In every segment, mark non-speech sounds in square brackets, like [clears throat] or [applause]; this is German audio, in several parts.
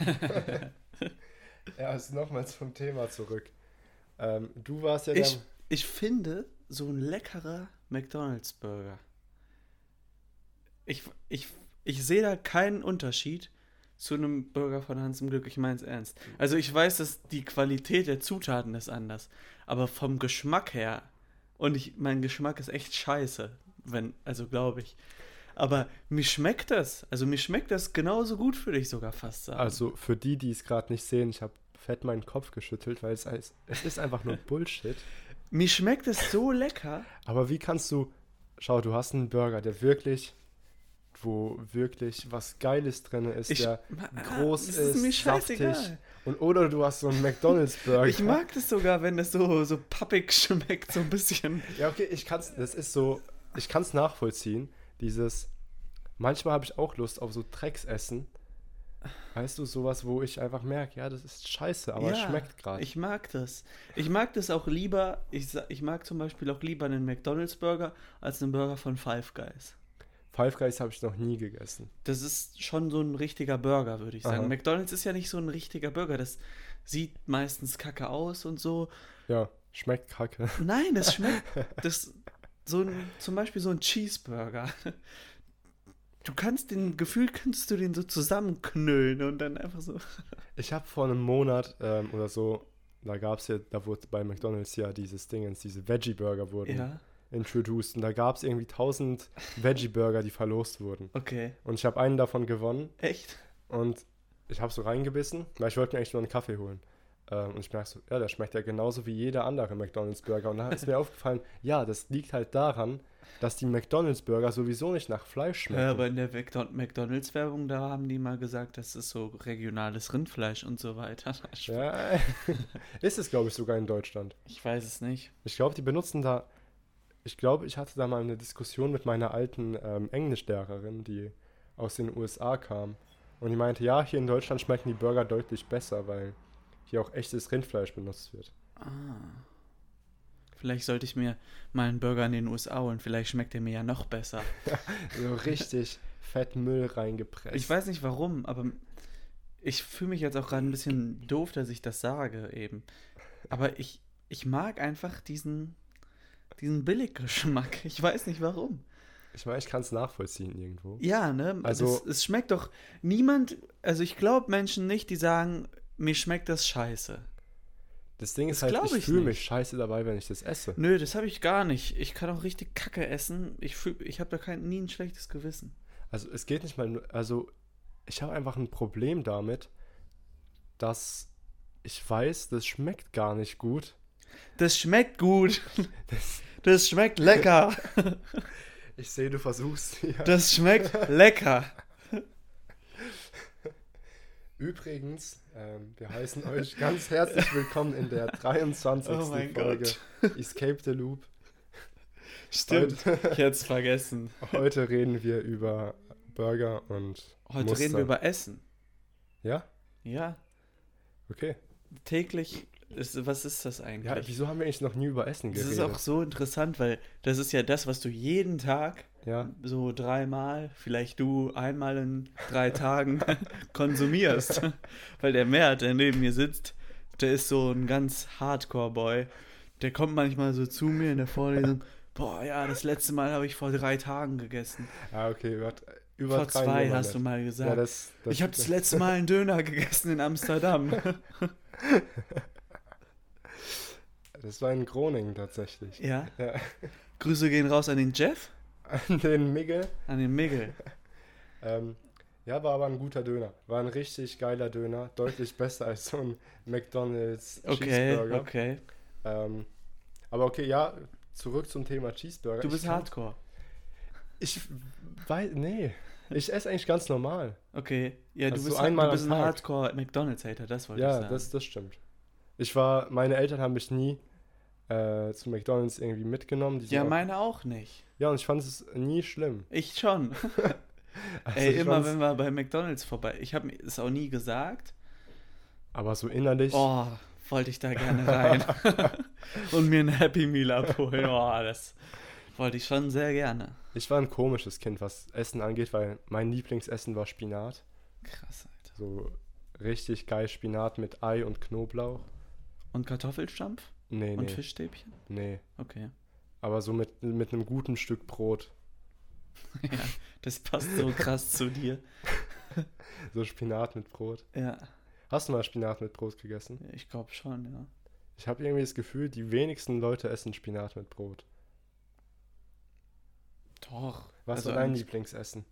[laughs] ja, also nochmals zum Thema zurück. Ähm, du warst ja Ich, ich finde, so ein leckerer McDonalds-Burger. Ich, ich, ich sehe da keinen Unterschied zu einem Burger von Hans im Glück. Ich meine es ernst. Also ich weiß, dass die Qualität der Zutaten ist anders. Aber vom Geschmack her, und ich, mein Geschmack ist echt scheiße, wenn, also glaube ich. Aber mir schmeckt das. Also mir schmeckt das genauso gut, würde ich sogar fast sagen. Also für die, die es gerade nicht sehen, ich habe fett meinen Kopf geschüttelt, weil es, es ist einfach nur [laughs] Bullshit. mir schmeckt es so lecker. Aber wie kannst du, schau, du hast einen Burger, der wirklich, wo wirklich was Geiles drin ist, Ich- der Ah, groß ist, ist mir saftig. Und oder du hast so einen McDonalds-Burger. Ich mag das sogar, wenn das so, so pappig [laughs] schmeckt, so ein bisschen. Ja, okay, ich kann's, das ist so, ich kann es nachvollziehen, dieses, manchmal habe ich auch Lust auf so Drecksessen, weißt du, sowas, wo ich einfach merke, ja, das ist scheiße, aber es Ja, schmeckt gerade. Ich mag das. Ich mag das auch lieber, ich, ich mag zum Beispiel auch lieber einen McDonalds-Burger als einen Burger von Five Guys. Five Guys habe ich noch nie gegessen. Das ist schon so ein richtiger Burger, würde ich sagen. Aha. McDonalds ist ja nicht so ein richtiger Burger. Das sieht meistens kacke aus und so. Ja, schmeckt kacke. Nein, das schmeckt. Das, so ein, zum Beispiel so ein Cheeseburger. [laughs] Du kannst den, gefühlt kannst du den so zusammenknüllen und dann einfach so. [laughs] Ich habe vor einem Monat ähm, oder so, da gab es ja, da wurde bei McDonalds ja dieses Dingens, diese Veggie-Burger wurden Ja, introduced und da gab es irgendwie 1000 [laughs] Veggie-Burger, die verlost wurden. okay. Und ich habe einen davon gewonnen Echt? Und ich habe so reingebissen, weil ich wollte mir eigentlich nur einen Kaffee holen. Ähm, und ich merke so, ja, der schmeckt ja genauso wie jeder andere McDonalds-Burger. Und da ist mir [laughs] aufgefallen, ja, das liegt halt daran, dass die McDonalds-Burger sowieso nicht nach Fleisch schmecken. Ja, aber in der McDo- McDonalds-Werbung, da haben die mal gesagt, das ist so regionales Rindfleisch und so weiter. [laughs] Ja, ist es, glaube ich, sogar in Deutschland. Ich weiß es nicht. Ich glaube, die benutzen da. Ich glaube, ich hatte da mal eine Diskussion mit meiner alten ähm, Englischlehrerin, die aus den USA kam. Und die meinte, ja, hier in Deutschland schmecken die Burger deutlich besser, weil hier auch echtes Rindfleisch benutzt wird. Ah. Vielleicht sollte ich mir mal einen Burger in den USA holen. Vielleicht schmeckt er mir ja noch besser. [laughs] So richtig fett Müll reingepresst. Ich weiß nicht warum, aber ich fühle mich jetzt auch gerade ein bisschen doof, dass ich das sage eben. Aber ich, ich mag einfach diesen, diesen Billiggeschmack. Ich weiß nicht warum. Ich meine, ich kann es nachvollziehen irgendwo. Ja, ne? Also- es, es schmeckt doch niemand, also ich glaube Menschen nicht, die sagen, mir schmeckt das scheiße. Das Ding ist Das halt, ich, ich fühle mich scheiße dabei, wenn ich das esse. Nö, das habe ich gar nicht. Ich kann auch richtig Kacke essen. Ich, fühl- ich habe da kein, nie ein schlechtes Gewissen. Also es geht nicht mal also ich habe einfach ein Problem damit, dass ich weiß, das schmeckt gar nicht gut. Das schmeckt gut. [laughs] Das schmeckt lecker. [laughs] Ich sehe, du versuchst hier. Das schmeckt lecker. Übrigens, ähm, wir heißen euch ganz herzlich willkommen in der 23. Oh Folge Escape the Loop. Stimmt. Heute, Ich hätte es vergessen. heute reden wir über Burger und Heute Muster. reden wir über Essen. Ja? Ja, Okay. täglich. Ist, was ist das Ja, eigentlich? wieso haben wir eigentlich noch nie über Essen das geredet? ist auch so interessant, weil das ist ja das, was du jeden Tag ja, so dreimal, vielleicht du einmal in drei [laughs] Tagen [laughs] konsumierst. [laughs] Weil der Mert, der neben mir sitzt, der ist so ein ganz Hardcore-Boy. Der kommt manchmal so zu mir in der Vorlesung. Boah, ja, das letzte Mal habe ich vor drei Tagen gegessen. ah, okay, über, Vor zwei mal hast du mal Ja, gesagt. das, das, ich habe das letzte Mal einen Döner gegessen in Amsterdam. Das war in Groningen tatsächlich. ja. Ja. Grüße gehen raus an den Jeff, An den Migge. an den Miguel. [laughs] Ähm, ja, war aber ein guter Döner. War ein richtig geiler Döner. Deutlich besser als so ein McDonalds Okay, Cheeseburger. okay. Ähm, aber okay, ja, zurück zum Thema Cheeseburger. Du Ich bist kann- Hardcore. Ich weiß, nee. Ich esse eigentlich ganz normal. Okay. Ja, du Also bist, so einmal du bist ein. Hardcore McDonalds-Hater, das wollte ich Ja, sagen. das, das stimmt. Ich war, meine Eltern haben mich nie äh, zu McDonalds irgendwie mitgenommen. Ja, meine auch nicht. Ja, und ich fand es nie schlimm. Ich schon. [laughs] [laughs] Also Ey, ich immer wenn wir bei McDonalds vorbei. Ich habe es auch nie gesagt. Aber so innerlich. Oh, wollte ich da gerne rein. [laughs] Und mir ein Happy Meal abholen. Oh, das wollte ich schon sehr gerne. Ich war ein komisches Kind, was Essen angeht, weil mein Lieblingsessen war Spinat. Krass, Alter. So richtig geil Spinat mit Ei und Knoblauch. Und Kartoffelstampf? Nee, Und nee. Fischstäbchen? Nee. Okay. Aber so mit, mit einem guten Stück Brot. [laughs] ja, das passt so krass zu dir. [laughs] So Spinat mit Brot. Ja, Hast du mal Spinat mit Brot gegessen? ich glaube schon, ja. Ich habe irgendwie das Gefühl, die wenigsten Leute essen Spinat mit Brot. Doch. Was Also war dein Lieblingsessen?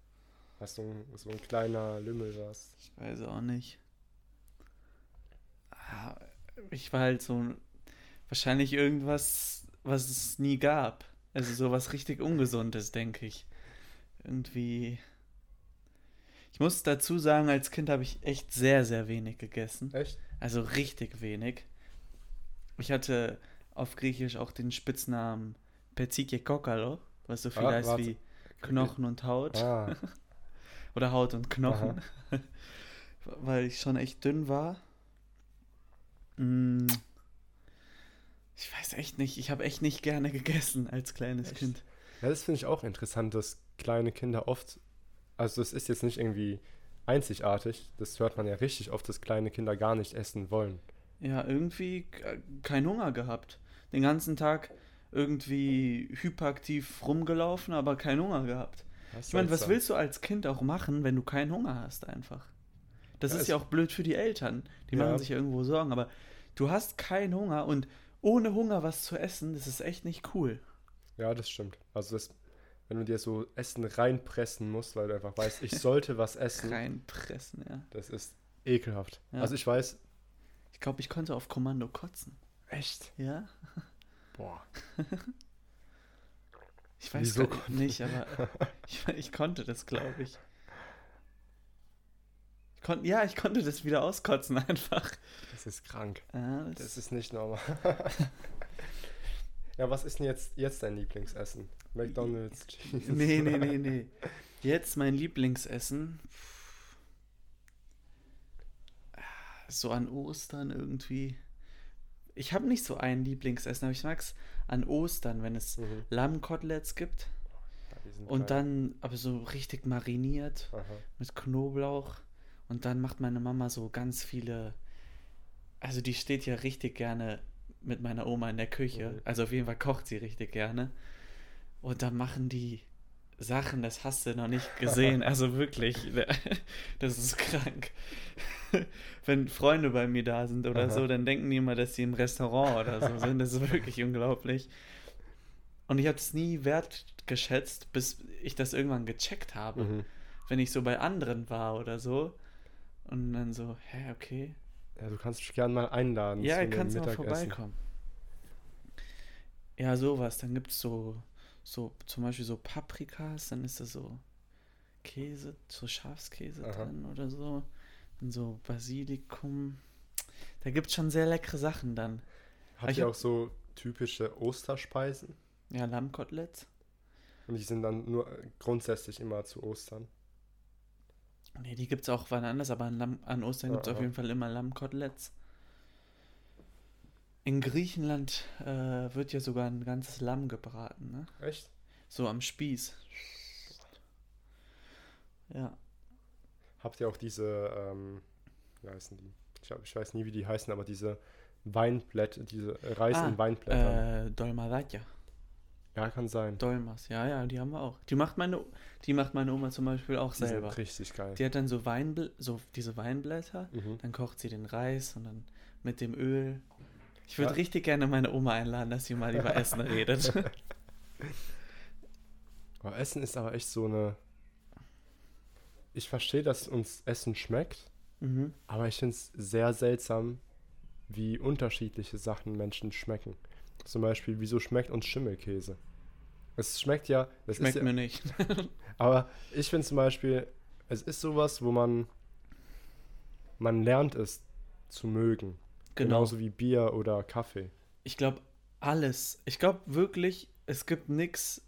Hast du ein, so ein kleiner Lümmel warst? Ich weiß auch nicht. Ah, Ich war halt so wahrscheinlich irgendwas, was es nie gab. Also sowas richtig Ungesundes, denke ich. Irgendwie. Ich muss dazu sagen, als Kind habe ich echt sehr, sehr wenig gegessen. Echt? Also richtig wenig. Ich hatte auf Griechisch auch den Spitznamen Petsike Kokalo, was so viel Ah, heißt warte. wie Knochen und Haut. Ah, [laughs] Oder Haut und Knochen. [laughs] Weil ich schon echt dünn war. Mm. Ich weiß echt nicht. Ich habe echt nicht gerne gegessen als kleines Echt? Kind. ja, das finde ich auch interessant, dass kleine Kinder oft, also es ist jetzt nicht irgendwie einzigartig, das hört man ja richtig oft, dass kleine Kinder gar nicht essen wollen. Ja, irgendwie k- kein Hunger gehabt. Den ganzen Tag irgendwie hyperaktiv rumgelaufen, aber keinen Hunger gehabt. Das Ich meine, was willst du als Kind auch machen, wenn du keinen Hunger hast einfach? Das Ja, ist ja auch blöd für die Eltern. Die Ja. machen sich ja irgendwo Sorgen, aber du hast keinen Hunger und ohne Hunger was zu essen, das ist echt nicht cool. Ja, das stimmt. Also das, wenn du dir so Essen reinpressen musst, weil du einfach weißt, ich sollte was [laughs] essen, Reinpressen, ja. das ist ekelhaft. Ja. Also ich weiß, Ich glaube, ich konnte auf Kommando kotzen. echt, Ja? boah, [laughs] Ich weiß Wieso nicht, aber ich, ich konnte das, glaube ich. Ich kon, ja, ich konnte das wieder auskotzen einfach. das ist krank. Ja, das, Das ist nicht normal. [laughs] ja, was ist denn jetzt, jetzt dein Lieblingsessen? McDonalds, Cheese? Nee, nee, nee, nee. Jetzt mein Lieblingsessen. So an Ostern irgendwie. Ich habe nicht so ein Lieblingsessen, aber ich mag es an Ostern, wenn es Mhm. Lammkoteletts gibt. Ja, Und geil. dann aber so richtig mariniert Aha. mit Knoblauch. Und dann macht meine Mama so ganz viele. Also die steht ja richtig gerne mit meiner Oma in der Küche. Mhm. Also auf jeden Fall kocht sie richtig gerne. Und dann machen die Sachen, das hast du noch nicht gesehen. Also wirklich, [laughs] das ist krank. [laughs] Wenn Freunde bei mir da sind oder Aha. so, dann denken die immer, dass sie im Restaurant oder so [laughs] sind. Das ist wirklich unglaublich. Und ich habe es nie wertgeschätzt, bis ich das irgendwann gecheckt habe Mhm. wenn ich so bei anderen war oder so. Und dann so, hä, okay. Ja, du kannst mich gerne mal einladen. Ja, einem kannst mal vorbeikommen. Ja, sowas. Dann gibt es so, so, zum Beispiel so Paprikas, dann ist da so Käse, so Schafskäse Aha. drin oder so. Dann so Basilikum. Da gibt es schon sehr leckere Sachen dann. Habt Ich ihr hab- auch so typische Osterspeisen? Ja, Lammkoteletts. Und die sind dann nur äh, grundsätzlich immer zu Ostern. Nee, die gibt es auch wann anders, aber an, Lamm, an Ostern gibt es auf jeden Fall immer Lammkoteletts. In Griechenland äh, wird ja sogar ein ganzes Lamm gebraten, ne? Echt? So am Spieß. Ja. Habt ihr auch diese, ähm, wie heißen die? Ich, ich weiß nie, wie die heißen, aber diese Weinblätter, diese Reis Ah, in Weinblättern. Äh, Dolmadaja. Ja, kann sein. Dolmas, ja, ja, die haben wir auch. Die macht meine, die macht meine Oma zum Beispiel auch Die selber. sind richtig geil. Die hat dann so Weinbl so diese Weinblätter, Mhm. dann kocht sie den Reis und dann mit dem Öl. Ich würde Ja. richtig gerne meine Oma einladen, dass sie mal über Essen [laughs] redet. Aber Essen ist aber echt so eine. Ich verstehe, dass uns Essen schmeckt, mhm. aber ich finde es sehr seltsam, wie unterschiedliche Sachen Menschen schmecken. Zum Beispiel, wieso schmeckt uns Schimmelkäse? Es schmeckt ja, es Schmeckt ist ja, mir nicht. [laughs] aber ich finde zum Beispiel, es ist sowas, wo man man lernt es zu mögen. Genau. Genauso wie Bier oder Kaffee. Ich glaube, alles. Ich glaube wirklich, es gibt nichts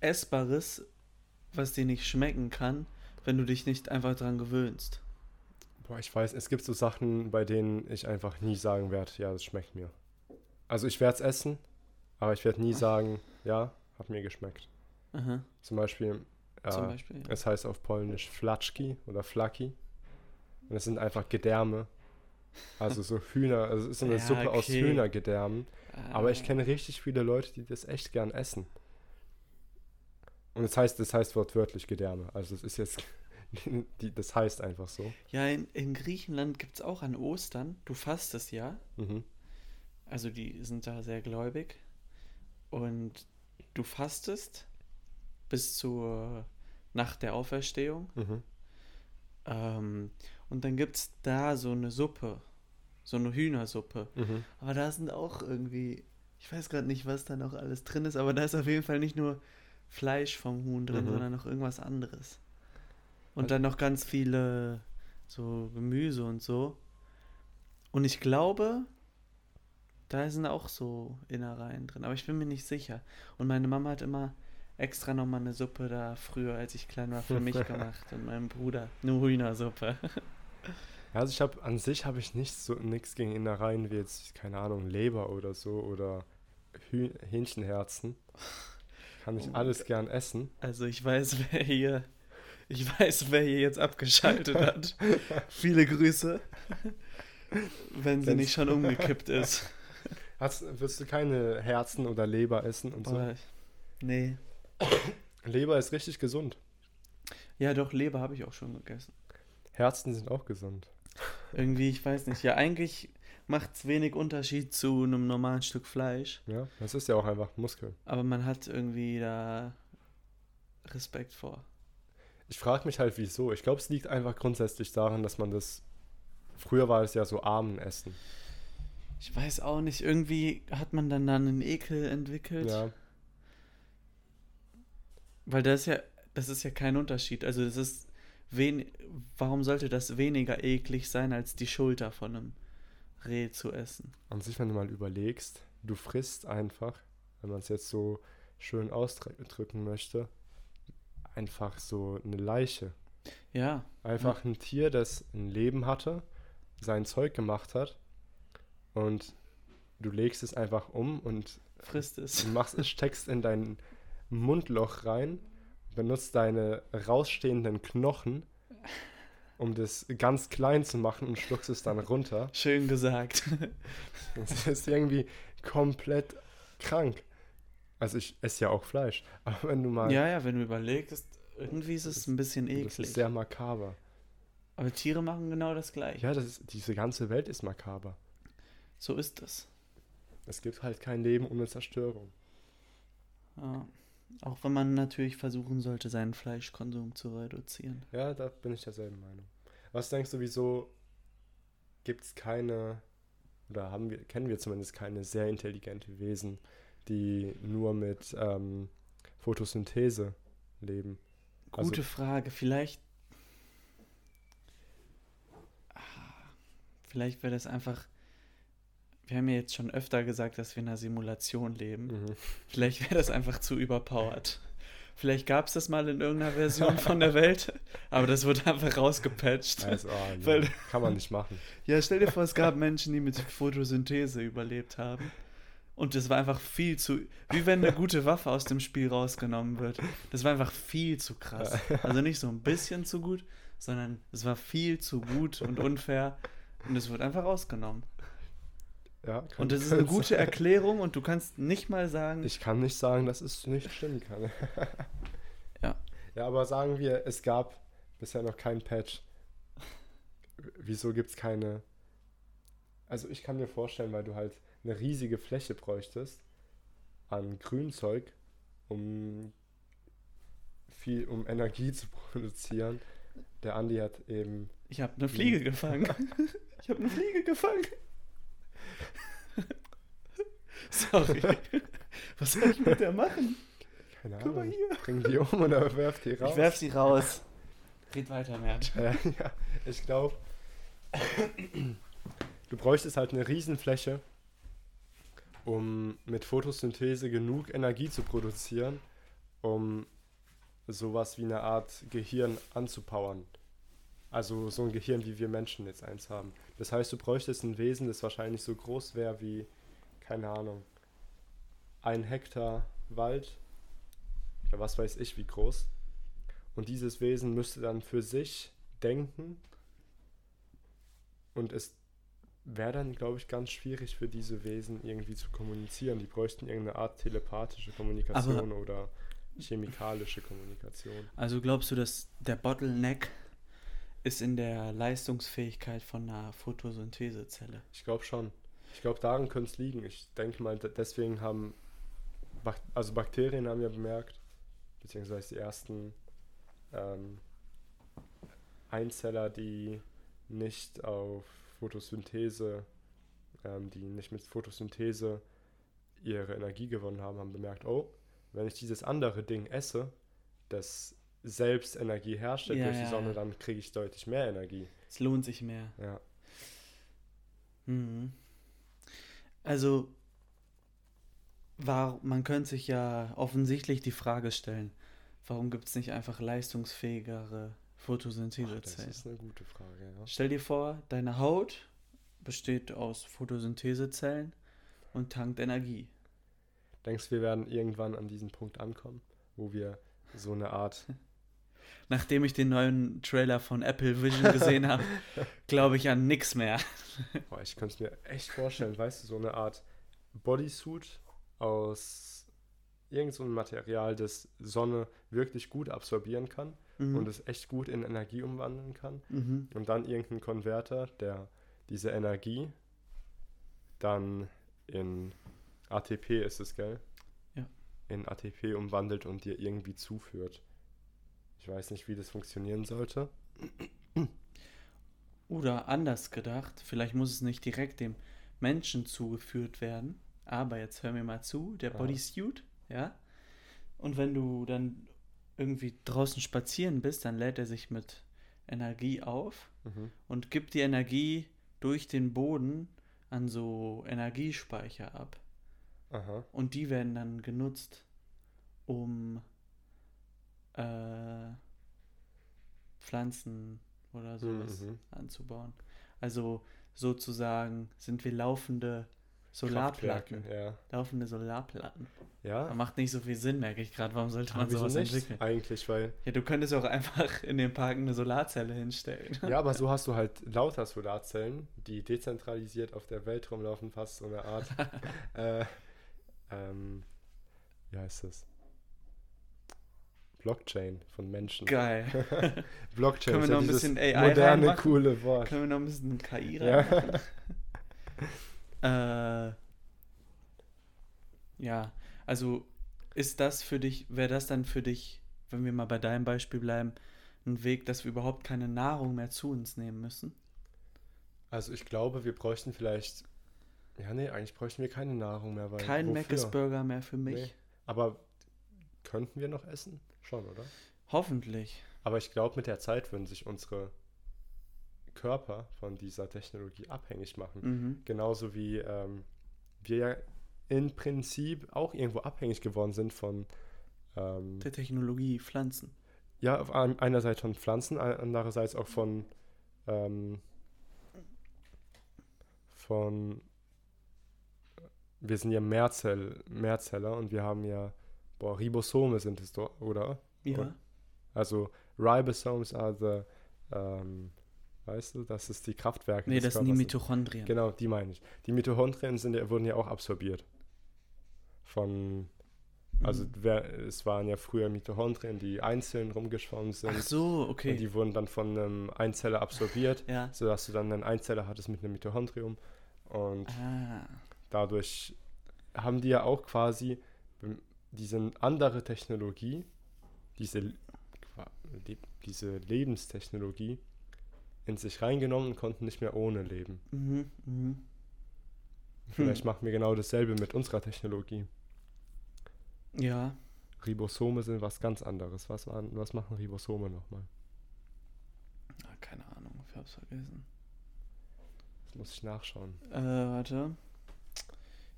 Essbares, was dir nicht schmecken kann, wenn du dich nicht einfach dran gewöhnst. Boah, ich weiß, es gibt so Sachen, bei denen ich einfach nie sagen werde, ja, das schmeckt mir. Also ich werde es essen, aber ich werde nie sagen, ja, hat mir geschmeckt. Aha, Zum Beispiel, äh, zum Beispiel. Ja. es heißt auf Polnisch Flaczki oder Flaki. Und das sind einfach Gedärme. Also so [laughs] Hühner, also es ist eine Ja, Suppe aus okay. Hühnergedärmen. Aber ich Ah. kenne richtig viele Leute, die das echt gern essen. Und das heißt, das heißt wortwörtlich Gedärme. Also es ist jetzt, [laughs] die, das heißt einfach so. Ja, in, in Griechenland gibt es auch an Ostern, du fastest ja, Mhm. also die sind da sehr gläubig und du fastest bis zur Nacht der Auferstehung Mhm. ähm, und dann gibt es da so eine Suppe, so eine Hühnersuppe. Mhm. Aber da sind auch irgendwie, ich weiß gerade nicht, was da noch alles drin ist, aber da ist auf jeden Fall nicht nur Fleisch vom Huhn drin, Mhm. sondern noch irgendwas anderes. Und Also- dann noch ganz viele so Gemüse und so. Und ich glaube, da sind auch so Innereien drin, aber ich bin mir nicht sicher. Und meine Mama hat immer extra nochmal eine Suppe da früher, als ich klein war, für mich [laughs] gemacht und meinem Bruder. Eine Hühnersuppe. Ja, also ich habe an sich habe ich nicht so nichts gegen Innereien wie jetzt, keine Ahnung, Leber oder so oder Hüh Hähnchenherzen. Kann ich Oh alles gern essen. Also ich weiß, [laughs] wer hier, ich weiß, wer hier jetzt abgeschaltet hat. [laughs] Viele Grüße. Wenn sie Wenn's- nicht schon umgekippt ist. Hast, wirst du keine Herzen oder Leber essen und so? Aber, nee. Leber ist richtig gesund. Ja, doch, Leber habe ich auch schon gegessen. Herzen sind auch gesund. Irgendwie, ich weiß nicht. Ja, eigentlich macht es wenig Unterschied zu einem normalen Stück Fleisch. Ja, das ist ja auch einfach Muskel. Aber man hat irgendwie da Respekt vor. Ich frage mich halt, wieso. Ich glaube, es liegt einfach grundsätzlich daran, dass man das. Früher war es ja so Armenessen. Ich weiß auch nicht, irgendwie hat man dann dann einen Ekel entwickelt. Ja, Weil das ist ja, das ist ja kein Unterschied. Also das ist wen, warum sollte das weniger eklig sein, als die Schulter von einem Reh zu essen? an sich, wenn du mal überlegst, du frisst einfach, wenn man es jetzt so schön ausdrücken möchte, einfach so eine Leiche. Ja, Einfach ein Tier, das ein Leben hatte, sein Zeug gemacht hat und du legst es einfach um und frisst es. du machst es, steckst in dein Mundloch rein, benutzt deine rausstehenden Knochen, um das ganz klein zu machen und schluckst es dann runter. Schön gesagt. [laughs] Das ist irgendwie komplett krank. Also ich esse ja auch Fleisch, [laughs] aber wenn du mal... ja, ja, wenn du überlegst, irgendwie ist es ein bisschen das eklig. ist sehr makaber. Aber Tiere machen genau das gleiche. Ja, das ist, diese ganze Welt ist makaber. So ist es. Es gibt halt kein Leben ohne Zerstörung. Ja. Auch wenn man natürlich versuchen sollte, seinen Fleischkonsum zu reduzieren. Ja, da bin ich derselben Meinung. Was denkst du, wieso gibt es keine, oder haben wir, kennen wir zumindest keine sehr intelligente Wesen, die nur mit ähm, Photosynthese leben? Also- Gute Frage. Vielleicht. Ah, Vielleicht wäre das einfach. Wir haben ja jetzt schon öfter gesagt, dass wir in einer Simulation leben. Mhm. Vielleicht wäre das einfach zu überpowered. Vielleicht gab es das mal in irgendeiner Version von der Welt, aber das wurde einfach rausgepatcht. [laughs] Also, ja, Weil- kann man nicht machen. Ja, stell dir vor, es gab Menschen, die mit Photosynthese überlebt haben. Und das war einfach viel zu. Wie wenn eine gute Waffe aus dem Spiel rausgenommen wird. Das war einfach viel zu krass. Also nicht so ein bisschen zu gut, sondern es war viel zu gut und unfair. Und es wird einfach rausgenommen. Ja, Und das ist eine [laughs] gute sein. Erklärung und du kannst nicht mal sagen. Ich kann nicht sagen, dass es nicht stimmen kann. Ja. [laughs] Ja, aber sagen wir, es gab bisher noch keinen Patch. Wieso gibt es keine. Also, ich kann mir vorstellen, weil du halt eine riesige Fläche bräuchtest an Grünzeug, um viel, um Energie zu produzieren. Der Andi hat eben. Ich habe [laughs] eine Fliege gefangen. Ich habe eine Fliege gefangen. [laughs] Sorry. Was soll ich mit der machen? Keine Guck mal Ahnung. hier. Bring die um oder werf die raus. Ich werf sie raus. Red weiter, Mert. Äh, [laughs] ja, ich glaube, du bräuchtest halt eine Riesenfläche, um mit Photosynthese genug Energie zu produzieren, um sowas wie eine Art Gehirn anzupowern. Also so ein Gehirn, wie wir Menschen jetzt eins haben. Das heißt, du bräuchtest ein Wesen, das wahrscheinlich so groß wäre wie, keine Ahnung, ein Hektar Wald oder was weiß ich wie groß. Und dieses Wesen müsste dann für sich denken Und es wäre dann, glaube ich, ganz schwierig für diese Wesen irgendwie zu kommunizieren. Die bräuchten irgendeine Art telepathische Kommunikation Aber- oder chemikalische Kommunikation. Also glaubst du, dass der Bottleneck ist in der Leistungsfähigkeit von einer Photosynthesezelle? Ich glaube schon. Ich glaube, daran könnte es liegen. Ich denke mal, de- deswegen haben, also Bakterien haben ja bemerkt, beziehungsweise die ersten ähm, Einzeller, die nicht auf Photosynthese, ähm, die nicht mit Photosynthese ihre Energie gewonnen haben, haben bemerkt, oh, wenn ich dieses andere Ding esse, das selbst Energie herstellt Ja, durch die Sonne, dann kriege ich deutlich mehr Energie. Es lohnt sich mehr. Ja. Mhm. Also, war, man könnte sich ja offensichtlich die Frage stellen, warum gibt es nicht einfach leistungsfähigere Ach, das Photosynthesezellen? ist eine gute Frage, ja. Stell dir vor, deine Haut besteht aus Photosynthesezellen und tankt Energie. Denkst du, wir werden irgendwann an diesen Punkt ankommen, wo wir so eine Art. [laughs] Nachdem ich den neuen Trailer von Apple Vision gesehen habe, [laughs] glaube ich an nichts mehr. Boah, ich könnte es mir echt vorstellen, weißt du, so eine Art Bodysuit aus irgendeinem so Material, das Sonne wirklich gut absorbieren kann Mhm. und es echt gut in Energie umwandeln kann. mhm. Und dann irgendein Konverter, der diese Energie dann in ATP ist es, gell? Ja. In ATP umwandelt und dir irgendwie zuführt. Ich weiß nicht, wie das funktionieren sollte. Oder anders gedacht, vielleicht muss es nicht direkt dem Menschen zugeführt werden, aber jetzt hör mir mal zu, der. Bodysuit, ja? Und wenn du dann irgendwie draußen spazieren bist, dann lädt er sich mit Energie auf Mhm. und gibt die Energie durch den Boden an so Energiespeicher ab. Aha. Und die werden dann genutzt, um äh, Pflanzen oder sowas Mhm. anzubauen. Also sozusagen sind wir laufende Solarplatten. Ja. Laufende Solarplatten. Ja. Macht nicht so viel Sinn, merke ich gerade. Warum sollte man sowas nicht? entwickeln? Eigentlich, weil. Ja, du könntest auch einfach in den Park eine Solarzelle hinstellen. Ja, aber [laughs] so hast du halt lauter Solarzellen, die dezentralisiert auf der Welt rumlaufen, fast so eine Art. [laughs] äh, ähm, wie heißt das? Blockchain von Menschen. Geil. [laughs] Blockchain Können ist wir ja noch ein dieses bisschen AI moderne, reinmachen? coole Wort. Können wir noch ein bisschen KI Ja. reinmachen? [laughs] äh, ja, also ist das für dich, wäre das dann für dich, wenn wir mal bei deinem Beispiel bleiben, ein Weg, dass wir überhaupt keine Nahrung mehr zu uns nehmen müssen? Also ich glaube, wir bräuchten vielleicht. Ja, nee, eigentlich bräuchten wir keine Nahrung mehr, weil. Kein wofür? Mc's Burger mehr für mich? Nee. Aber könnten wir noch essen? Schon, oder? Hoffentlich. Aber ich glaube, mit der Zeit würden sich unsere Körper von dieser Technologie abhängig machen. Mhm. Genauso wie ähm, wir ja im Prinzip auch irgendwo abhängig geworden sind von, ähm, Der Technologie, Pflanzen. ja, auf ein, einerseits von Pflanzen, andererseits auch von, ähm, von, wir sind ja Mehrzell, Mehrzeller und wir haben ja, boah, Ribosome sind es doch, oder? Ja. Und- Also Ribosomes are the, ähm, weißt du, das ist die Kraftwerke Nee, das sind die. Mitochondrien. Genau, die meine ich. Die Mitochondrien sind wurden ja auch absorbiert. Von, also Mhm. wer, es waren ja früher Mitochondrien, die einzeln rumgeschwommen sind. Ach so, Und okay. die wurden dann von einem Einzeller absorbiert, Ja. sodass du dann einen Einzeller hattest mit einem Mitochondrium. Und Ah. dadurch haben die ja auch quasi diese andere Technologie, diese, diese Lebenstechnologie in sich reingenommen und konnten nicht mehr ohne leben. Mhm, mhm. Vielleicht machen wir genau dasselbe mit unserer Technologie. Ja. Ribosome sind was ganz anderes. Was, waren, was machen Ribosome nochmal? Ah, keine Ahnung, ich hab's vergessen. Das muss ich nachschauen. Äh, warte.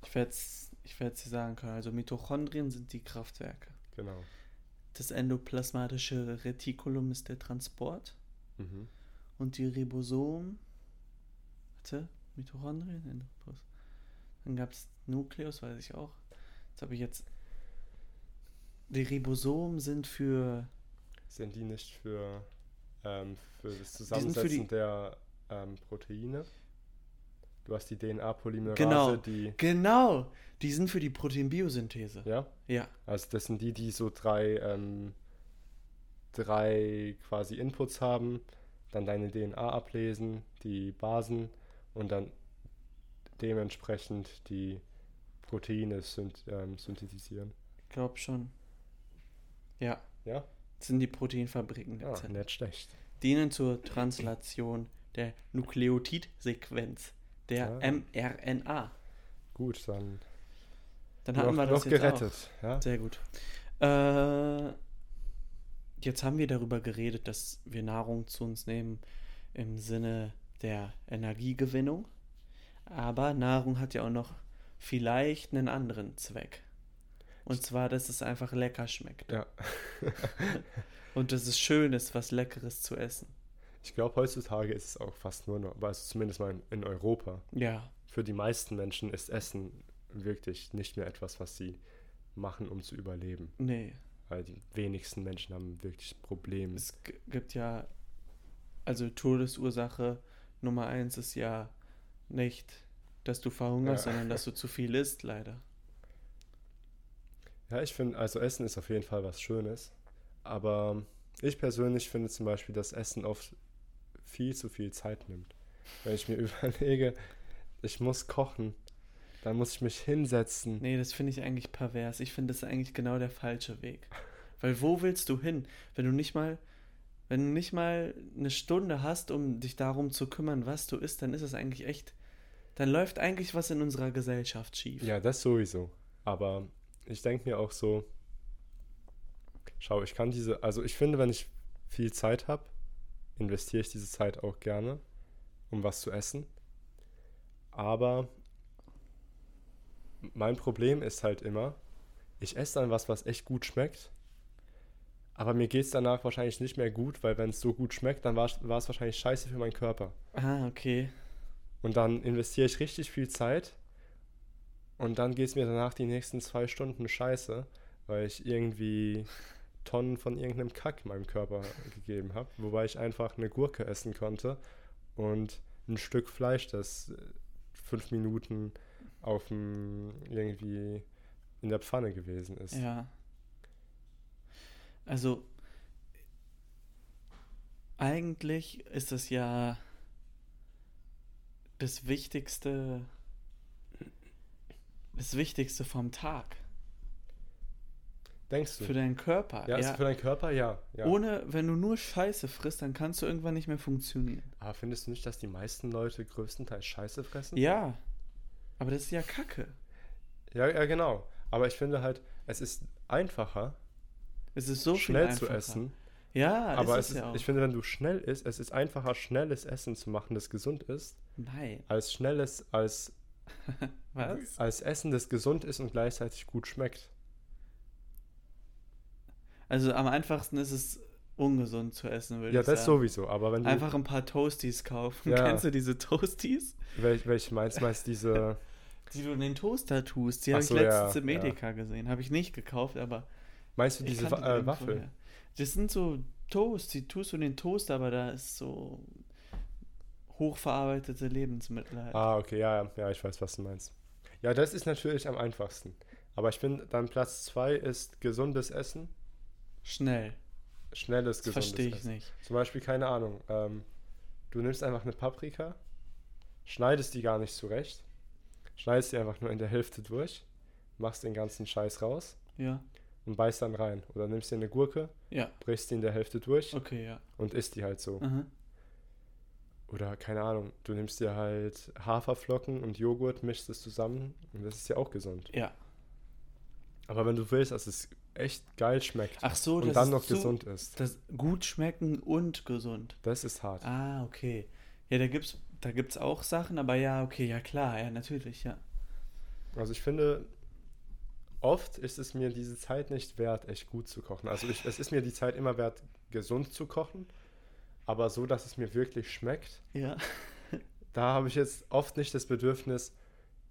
Ich werde es ich werd's dir sagen können. Also Mitochondrien sind die Kraftwerke. Genau. Das endoplasmatische Retikulum ist der Transport. Mhm. Und die Ribosomen. Warte, Mitochondrien? Endoplas- Dann gab es Nukleus, weiß ich auch. Das habe ich jetzt. Die Ribosomen sind für. Sind die nicht für, ähm, für das für die- Zusammensetzen der ähm, Proteine. Du hast die DNA-Polymerase, Genau. die. Genau, die sind für die Proteinbiosynthese. Ja? Ja, Also das sind die, die so drei, ähm, drei quasi Inputs haben, dann deine DNA ablesen, die Basen und dann dementsprechend die Proteine synth ähm, synthetisieren. ich glaube schon. Ja, Ja? das sind die Proteinfabriken der Ah, Zelle. nicht schlecht. Dienen zur Translation der Nukleotidsequenz, der Ah. mRNA. Gut, dann Dann hatten noch, wir das noch jetzt gerettet. Ja? Auch. Sehr gut. Äh, jetzt haben wir darüber geredet, dass wir Nahrung zu uns nehmen im Sinne der Energiegewinnung. Aber Nahrung hat ja auch noch vielleicht einen anderen Zweck. Und zwar, dass es einfach lecker schmeckt. ja. [laughs] Und dass es schön ist, was Leckeres zu essen. Ich glaube, heutzutage ist es auch fast nur noch, also zumindest mal in, Europa. Ja, Für die meisten Menschen ist Essen wirklich nicht mehr etwas, was sie machen, um zu überleben. nee. Weil die wenigsten Menschen haben wirklich Probleme. Es gibt ja, also Todesursache Nummer eins ist ja nicht, dass du verhungerst, Ja. sondern dass du zu viel isst, leider. Ja, ich finde, also Essen ist auf jeden Fall was Schönes. Aber ich persönlich finde zum Beispiel, dass Essen oft viel zu viel Zeit nimmt. Wenn ich mir [laughs] überlege, ich muss kochen, dann muss ich mich hinsetzen. Nee, das finde ich eigentlich pervers. Ich finde, das ist eigentlich genau der falsche Weg. Weil wo willst du hin, wenn du nicht mal, wenn du nicht mal eine Stunde hast, um dich darum zu kümmern, was du isst, dann ist es eigentlich echt, dann läuft eigentlich was in unserer Gesellschaft schief. Ja, das sowieso. Aber ich denke mir auch so, schau, ich kann diese, also ich finde, wenn ich viel Zeit habe, investiere ich diese Zeit auch gerne, um was zu essen. Aber mein Problem ist halt immer, ich esse dann was, was echt gut schmeckt, aber mir geht es danach wahrscheinlich nicht mehr gut, weil wenn es so gut schmeckt, dann war es wahrscheinlich scheiße für meinen Körper. Ah, okay. Und dann investiere ich richtig viel Zeit und dann geht es mir danach die nächsten zwei Stunden scheiße, weil ich irgendwie [laughs] Tonnen von irgendeinem Kack meinem Körper gegeben habe. Wobei ich einfach eine Gurke essen konnte und ein Stück Fleisch, das äh, fünf Minuten auf dem irgendwie in der Pfanne gewesen ist. Ja. Also, eigentlich ist es ja das Wichtigste, das Wichtigste vom Tag Denkst du? für deinen Körper. ja, Ja, für deinen Körper, ja. ja. Ohne, wenn du nur Scheiße frisst, dann kannst du irgendwann nicht mehr funktionieren. Aber findest du nicht, dass die meisten Leute größtenteils Scheiße fressen? Ja, aber das ist ja Kacke. Ja, ja, genau. Aber ich finde halt, es ist einfacher, Es ist so schnell zu essen. Ja, aber ist es es ist, ja auch. ich finde, wenn du schnell isst, es ist einfacher, schnelles Essen zu machen, das gesund ist, Nein. als schnelles, als, [laughs] Was? als Essen, das gesund ist und gleichzeitig gut schmeckt. Also am einfachsten ist es ungesund zu essen, würde Ja, ich das sagen. sowieso. Aber wenn du, Einfach ein paar Toasties kaufen. Ja. Kennst du diese Toasties? welch, welche meinst, meinst diese, [laughs] Die du in den Toaster tust. Die habe ich so, letztens ja, im ja. Edeka gesehen. Habe ich nicht gekauft, aber meinst du ich diese Wa äh, Waffeln? Das sind so Toast, die tust du in den Toaster, aber da ist so hochverarbeitete Lebensmittel halt. Ah, okay, ja, ja, ja, ich weiß, was du meinst. Ja, das ist natürlich am einfachsten. Aber ich finde, dann Platz zwei ist gesundes Essen, Schnell. schnelles, Das gesundes verstehe ich Essen. nicht. Zum Beispiel, keine Ahnung, ähm, du nimmst einfach eine Paprika, schneidest die gar nicht zurecht, schneidest die einfach nur in der Hälfte durch, machst den ganzen Scheiß raus Ja. und beißt dann rein. Oder nimmst dir eine Gurke, Ja. brichst die in der Hälfte durch Okay, ja. und isst die halt so. Aha. Oder keine Ahnung, du nimmst dir halt Haferflocken und Joghurt, mischst es zusammen und das ist ja auch gesund. Ja. Aber wenn du willst, dass es echt geil schmeckt Ach so, und dann noch gesund ist, Das gut schmecken und gesund. das ist hart. Ah, okay. Ja, da gibt's, da gibt's auch Sachen, aber ja, okay, ja klar, ja, natürlich, ja. Also ich finde, oft ist es mir diese Zeit nicht wert, echt gut zu kochen. Also ich, es ist mir die Zeit immer wert, gesund zu kochen, aber so, dass es mir wirklich schmeckt. Ja. Da habe ich jetzt oft nicht das Bedürfnis,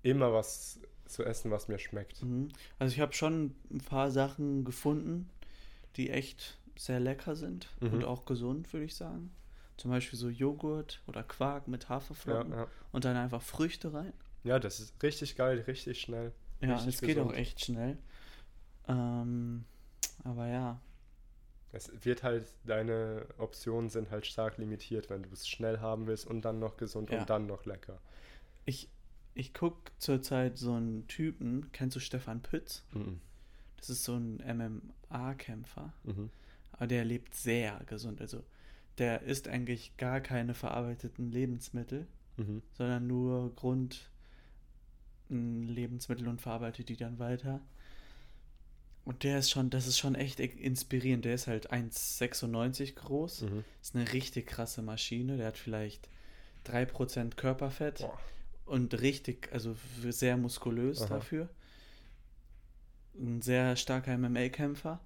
immer was zu essen, was mir schmeckt. Mhm. Also ich habe schon ein paar Sachen gefunden, die echt sehr lecker sind Mhm. und auch gesund, würde ich sagen. zum Beispiel so Joghurt oder Quark mit Haferflocken Ja, ja. und dann einfach Früchte rein. ja, das ist richtig geil, richtig schnell. Ja, es geht auch echt schnell. Ähm, aber ja, Es wird halt, deine Optionen sind halt stark limitiert, wenn du es schnell haben willst und dann noch gesund Ja. und dann noch lecker. ich, ich gucke zurzeit so einen Typen, kennst du Stefan Pütz? Mhm. Das ist so ein MMA-Kämpfer, Mhm. aber der lebt sehr gesund. Also der isst eigentlich gar keine verarbeiteten Lebensmittel, Mhm. sondern nur Grund m, Lebensmittel und verarbeitet die dann weiter. Und der ist schon, das ist schon echt inspirierend. Der ist halt 1,96 groß. Mhm. Ist eine richtig krasse Maschine. Der hat vielleicht 3% Körperfett Boah. Und richtig, also sehr muskulös Aha. dafür. Ein sehr starker MMA-Kämpfer.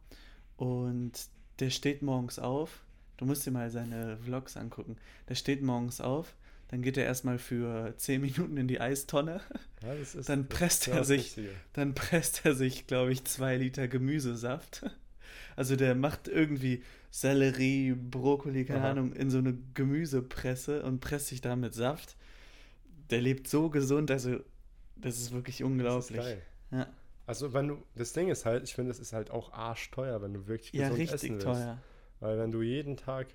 Und der steht morgens auf. Du musst dir mal seine Vlogs angucken. Der steht morgens auf, dann geht er erstmal für 10 Minuten in die Eistonne. [laughs] Ja, ist, Dann presst er sich- Richtige. Dann presst er sich, glaube ich, zwei Liter Gemüsesaft. [laughs] Also der macht irgendwie Sellerie, Brokkoli, keine Aha. Ahnung, in so eine Gemüsepresse und presst sich damit Saft. Der lebt so gesund, also das ist wirklich Das unglaublich. ist geil. Ja, Also wenn du, das Ding ist halt, ich finde, es ist halt auch arschteuer, wenn du wirklich ja gesund richtig essen willst. teuer. Weil wenn du jeden Tag,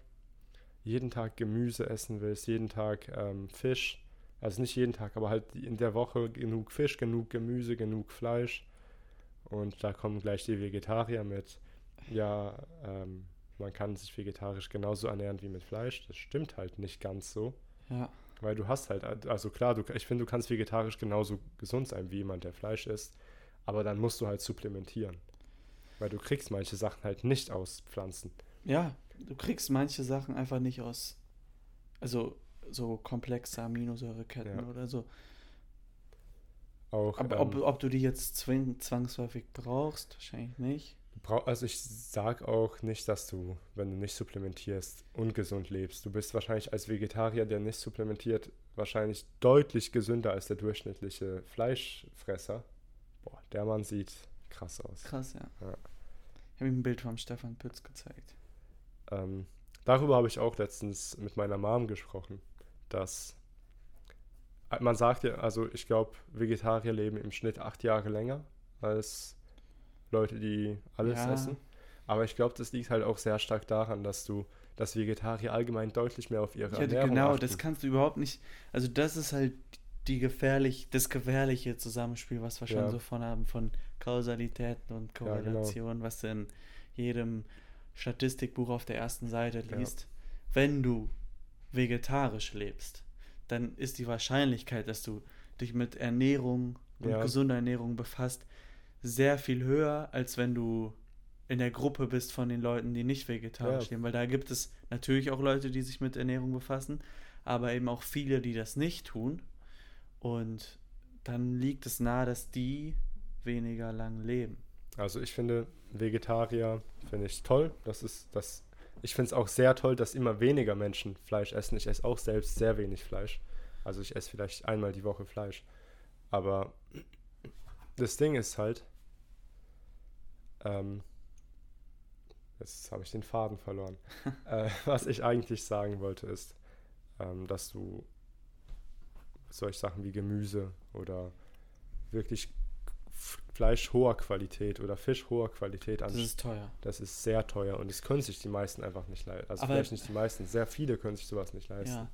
jeden Tag Gemüse essen willst, jeden Tag ähm, Fisch, also nicht jeden Tag, aber halt in der Woche genug Fisch, genug Gemüse, genug Fleisch. Und da kommen gleich die Vegetarier mit, ja, ähm, man kann sich vegetarisch genauso ernähren wie mit Fleisch. Das stimmt halt nicht ganz so. Ja, Weil du hast halt, also klar, du, ich finde, du kannst vegetarisch genauso gesund sein wie jemand, der Fleisch isst, aber dann musst du halt supplementieren. Weil du kriegst manche Sachen halt nicht aus Pflanzen. ja, du kriegst manche Sachen einfach nicht aus, also so komplexe Aminosäureketten Ja. oder so. Auch, Aber ähm, ob, ob du die jetzt zwing, zwangsläufig brauchst, wahrscheinlich nicht. Also ich sag auch nicht, dass du, wenn du nicht supplementierst, ungesund lebst. Du bist wahrscheinlich als Vegetarier, der nicht supplementiert, wahrscheinlich deutlich gesünder als der durchschnittliche Fleischfresser. Boah, der Mann sieht krass aus. Krass, ja. Ja. Ich habe ihm ein Bild vom Stefan Pütz gezeigt. Ähm, darüber habe ich auch letztens mit meiner Mom gesprochen, dass äh, man sagt ja, also ich glaube, Vegetarier leben im Schnitt acht Jahre länger als Leute, die alles Ja. essen. Aber ich glaube, das liegt halt auch sehr stark daran, dass du, dass Vegetarier allgemein deutlich mehr auf ihre Ja, Ernährung genau, achten. das kannst du überhaupt nicht. Also, das ist halt die gefährlich, das gefährliche Zusammenspiel, was wir schon Ja. so von haben, von Kausalitäten und Ja, genau. Korrelationen, was du in jedem Statistikbuch auf der ersten Seite Ja. liest. Wenn du vegetarisch lebst, dann ist die Wahrscheinlichkeit, dass du dich mit Ernährung und Ja. gesunder Ernährung befasst, sehr viel höher, als wenn du in der Gruppe bist von den Leuten, die nicht vegetarisch Ja. leben. Weil da gibt es natürlich auch Leute, die sich mit Ernährung befassen, aber eben auch viele, die das nicht tun. Und dann liegt es nahe, dass die weniger lang leben. Also ich finde Vegetarier finde ich toll. Das ist das. Ich finde es auch sehr toll, dass immer weniger Menschen Fleisch essen. Ich esse auch selbst sehr wenig Fleisch. Also ich esse vielleicht einmal die Woche Fleisch. Aber das Ding ist halt, ähm, jetzt habe ich den Faden verloren. [laughs] äh, was ich eigentlich sagen wollte ist, ähm, dass du solche Sachen wie Gemüse oder wirklich Fleisch hoher Qualität oder Fisch hoher Qualität Das an. ist teuer. Das ist sehr teuer und das können sich die meisten einfach nicht leisten. Also Aber- vielleicht nicht die meisten, sehr viele können sich sowas nicht leisten. Ja,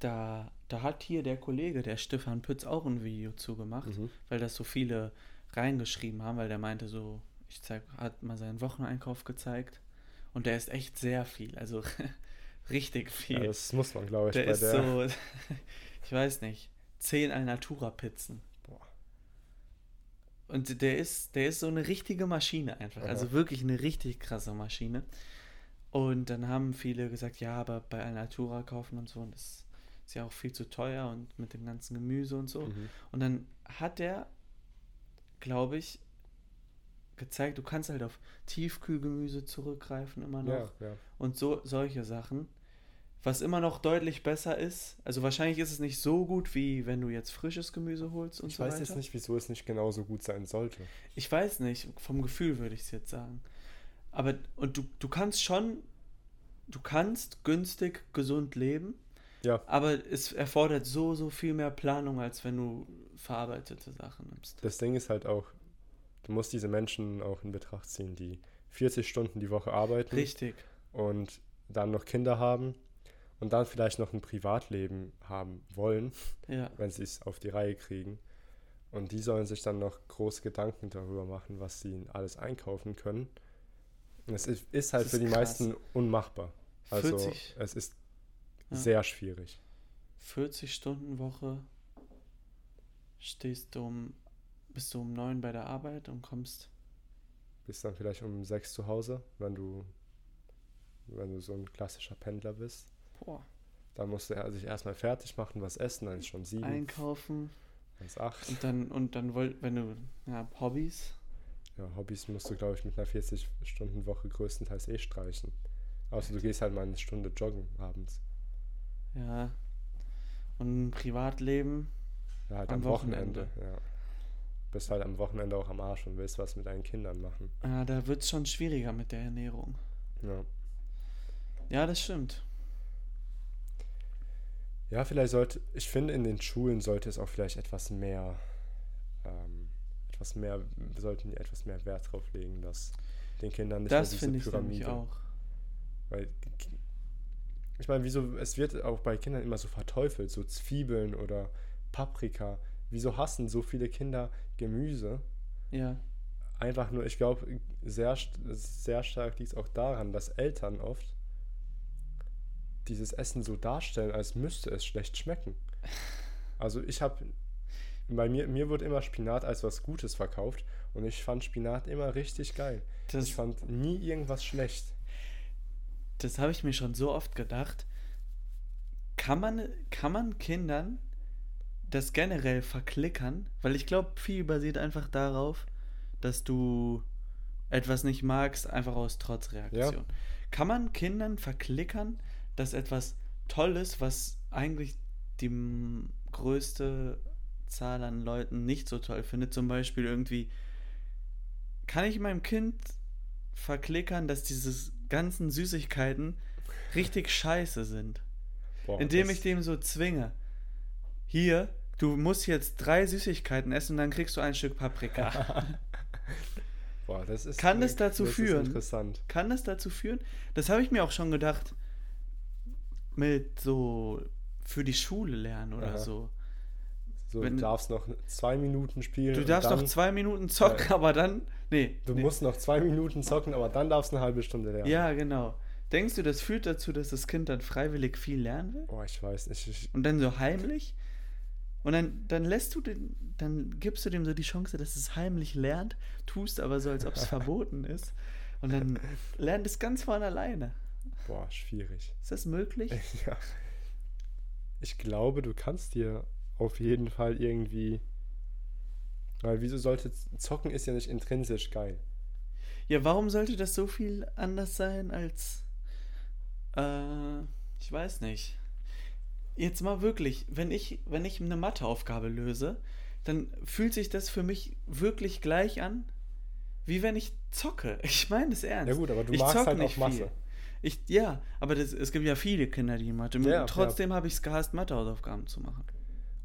da, da hat hier der Kollege, der Stefan Pütz, auch ein Video zugemacht, Mhm. weil das so viele reingeschrieben haben, weil der meinte so, ich zeig, hat mal seinen Wocheneinkauf gezeigt und der ist echt sehr viel, also [laughs] richtig Ja, viel. das muss man, glaube ich, der bei ist der. so, [laughs] ich weiß nicht, 10 Alnatura-Pizzen. Boah. Und der ist, der ist so eine richtige Maschine einfach. Aha. Also wirklich eine richtig krasse Maschine. Und dann haben viele gesagt, ja, aber bei Alnatura kaufen und so, und das ist ja auch viel zu teuer und mit dem ganzen Gemüse und so. Mhm. Und dann hat er, glaube ich, gezeigt, du kannst halt auf Tiefkühlgemüse zurückgreifen immer noch Ja, ja. und so solche Sachen. Was immer noch deutlich besser ist. Also wahrscheinlich ist es nicht so gut, wie wenn du jetzt frisches Gemüse holst und Ich so weiß weiter. jetzt nicht, wieso es nicht genauso gut sein sollte. Ich weiß nicht, vom Gefühl würde ich es jetzt sagen. Aber, und du, du kannst schon du kannst günstig, gesund leben, Ja. aber es erfordert so, so viel mehr Planung, als wenn du verarbeitete Sachen nimmst. Das Ding ist halt auch, du musst diese Menschen auch in Betracht ziehen, die 40 Stunden die Woche arbeiten Richtig. und dann noch Kinder haben und dann vielleicht noch ein Privatleben haben wollen, Ja. wenn sie es auf die Reihe kriegen. Und die sollen sich dann noch große Gedanken darüber machen, was sie alles einkaufen können. Und es ist, ist halt Das für ist die krass. meisten unmachbar. Also 40 es ist Ja. sehr schwierig. 40 Stunden Woche stehst du um, bist du um neun bei der Arbeit und kommst. Bist dann vielleicht um sechs zu Hause, wenn du, wenn du so ein klassischer Pendler bist. Boah. Dann musst du sich erstmal fertig machen, was essen, dann ist schon sieben, einkaufen dann ist acht. und dann und dann wollt, wenn du ja Hobbys, Ja, Hobbys musst du, glaube ich, mit einer 40-Stunden-Woche größtenteils eh streichen. Außer du gehst halt mal eine Stunde joggen abends. ja und ein Privatleben, Ja, halt Am am, Wochenende. Wochenende. Ja. Bist halt am Wochenende auch am Arsch und willst was mit deinen Kindern machen. ja, da wird es schon schwieriger mit der Ernährung. Ja. Ja, das stimmt. ja, vielleicht sollte, ich finde, in den Schulen sollte es auch vielleicht etwas mehr, ähm, etwas mehr, wir sollten die etwas mehr Wert drauf legen, dass den Kindern nicht das finde diese ich nämlich Pyramide. auch. Weil, ich meine, wieso, es wird auch bei Kindern immer so verteufelt, so Zwiebeln oder Paprika. Wieso hassen so viele Kinder Gemüse? Ja, Einfach nur, ich glaube, sehr, sehr stark liegt es auch daran, dass Eltern oft dieses Essen so darstellen, als müsste es schlecht schmecken. [laughs] Also ich habe, bei mir, mir wurde immer Spinat als was Gutes verkauft und ich fand Spinat immer richtig geil. das, Ich fand nie irgendwas schlecht. das habe ich mir schon so oft gedacht. Kann man, kann man Kindern das generell verklickern? Weil ich glaube, viel basiert einfach darauf, dass du etwas nicht magst, einfach aus Trotzreaktion. Kann man Kindern verklickern, dass etwas Tolles, was eigentlich die größte Zahl an Leuten nicht so toll findet, zum Beispiel irgendwie, kann ich meinem Kind verklickern, dass diese ganzen Süßigkeiten richtig scheiße sind? Boah, Indem ich dem so zwinge. Hier, du musst jetzt drei Süßigkeiten essen und dann kriegst du ein Stück Paprika. [laughs] Boah, das ist Kann es dazu das führen? Interessant. Kann das dazu führen? Das habe ich mir auch schon gedacht. Mit so für die Schule lernen oder Aha. so. So, Wenn- du darfst noch zwei Minuten spielen. Du darfst dann, noch zwei Minuten zocken, Ja. aber dann. Nee. Du nee. musst noch zwei Minuten zocken, aber dann darfst du eine halbe Stunde lernen. Ja, genau. Denkst du, das führt dazu, dass das Kind dann freiwillig viel lernen will? Oh, ich weiß nicht. Ich, Und dann so heimlich? Und dann, dann lässt du den, dann gibst du dem so die Chance, dass es heimlich lernt, tust aber so, als ob es [laughs] verboten ist. Und dann lernt es ganz von alleine. boah, schwierig. Ist das möglich? [laughs] ja. Ich glaube, du kannst dir auf jeden Fall irgendwie. Weil wieso sollte zocken ist ja nicht intrinsisch geil. Ja, warum sollte das so viel anders sein als. Äh, ich weiß nicht. Jetzt mal wirklich, wenn ich, wenn ich eine Matheaufgabe löse, dann fühlt sich das für mich wirklich gleich an, wie wenn ich zocke. [laughs] Ich meine das ernst. Ja gut, aber du ich magst halt nicht auch Masse. viel. Ich, ja, aber das, es gibt ja viele Kinder, die Mathe. Ja, Trotzdem habe ich es gehasst, Mathehausaufgaben zu machen.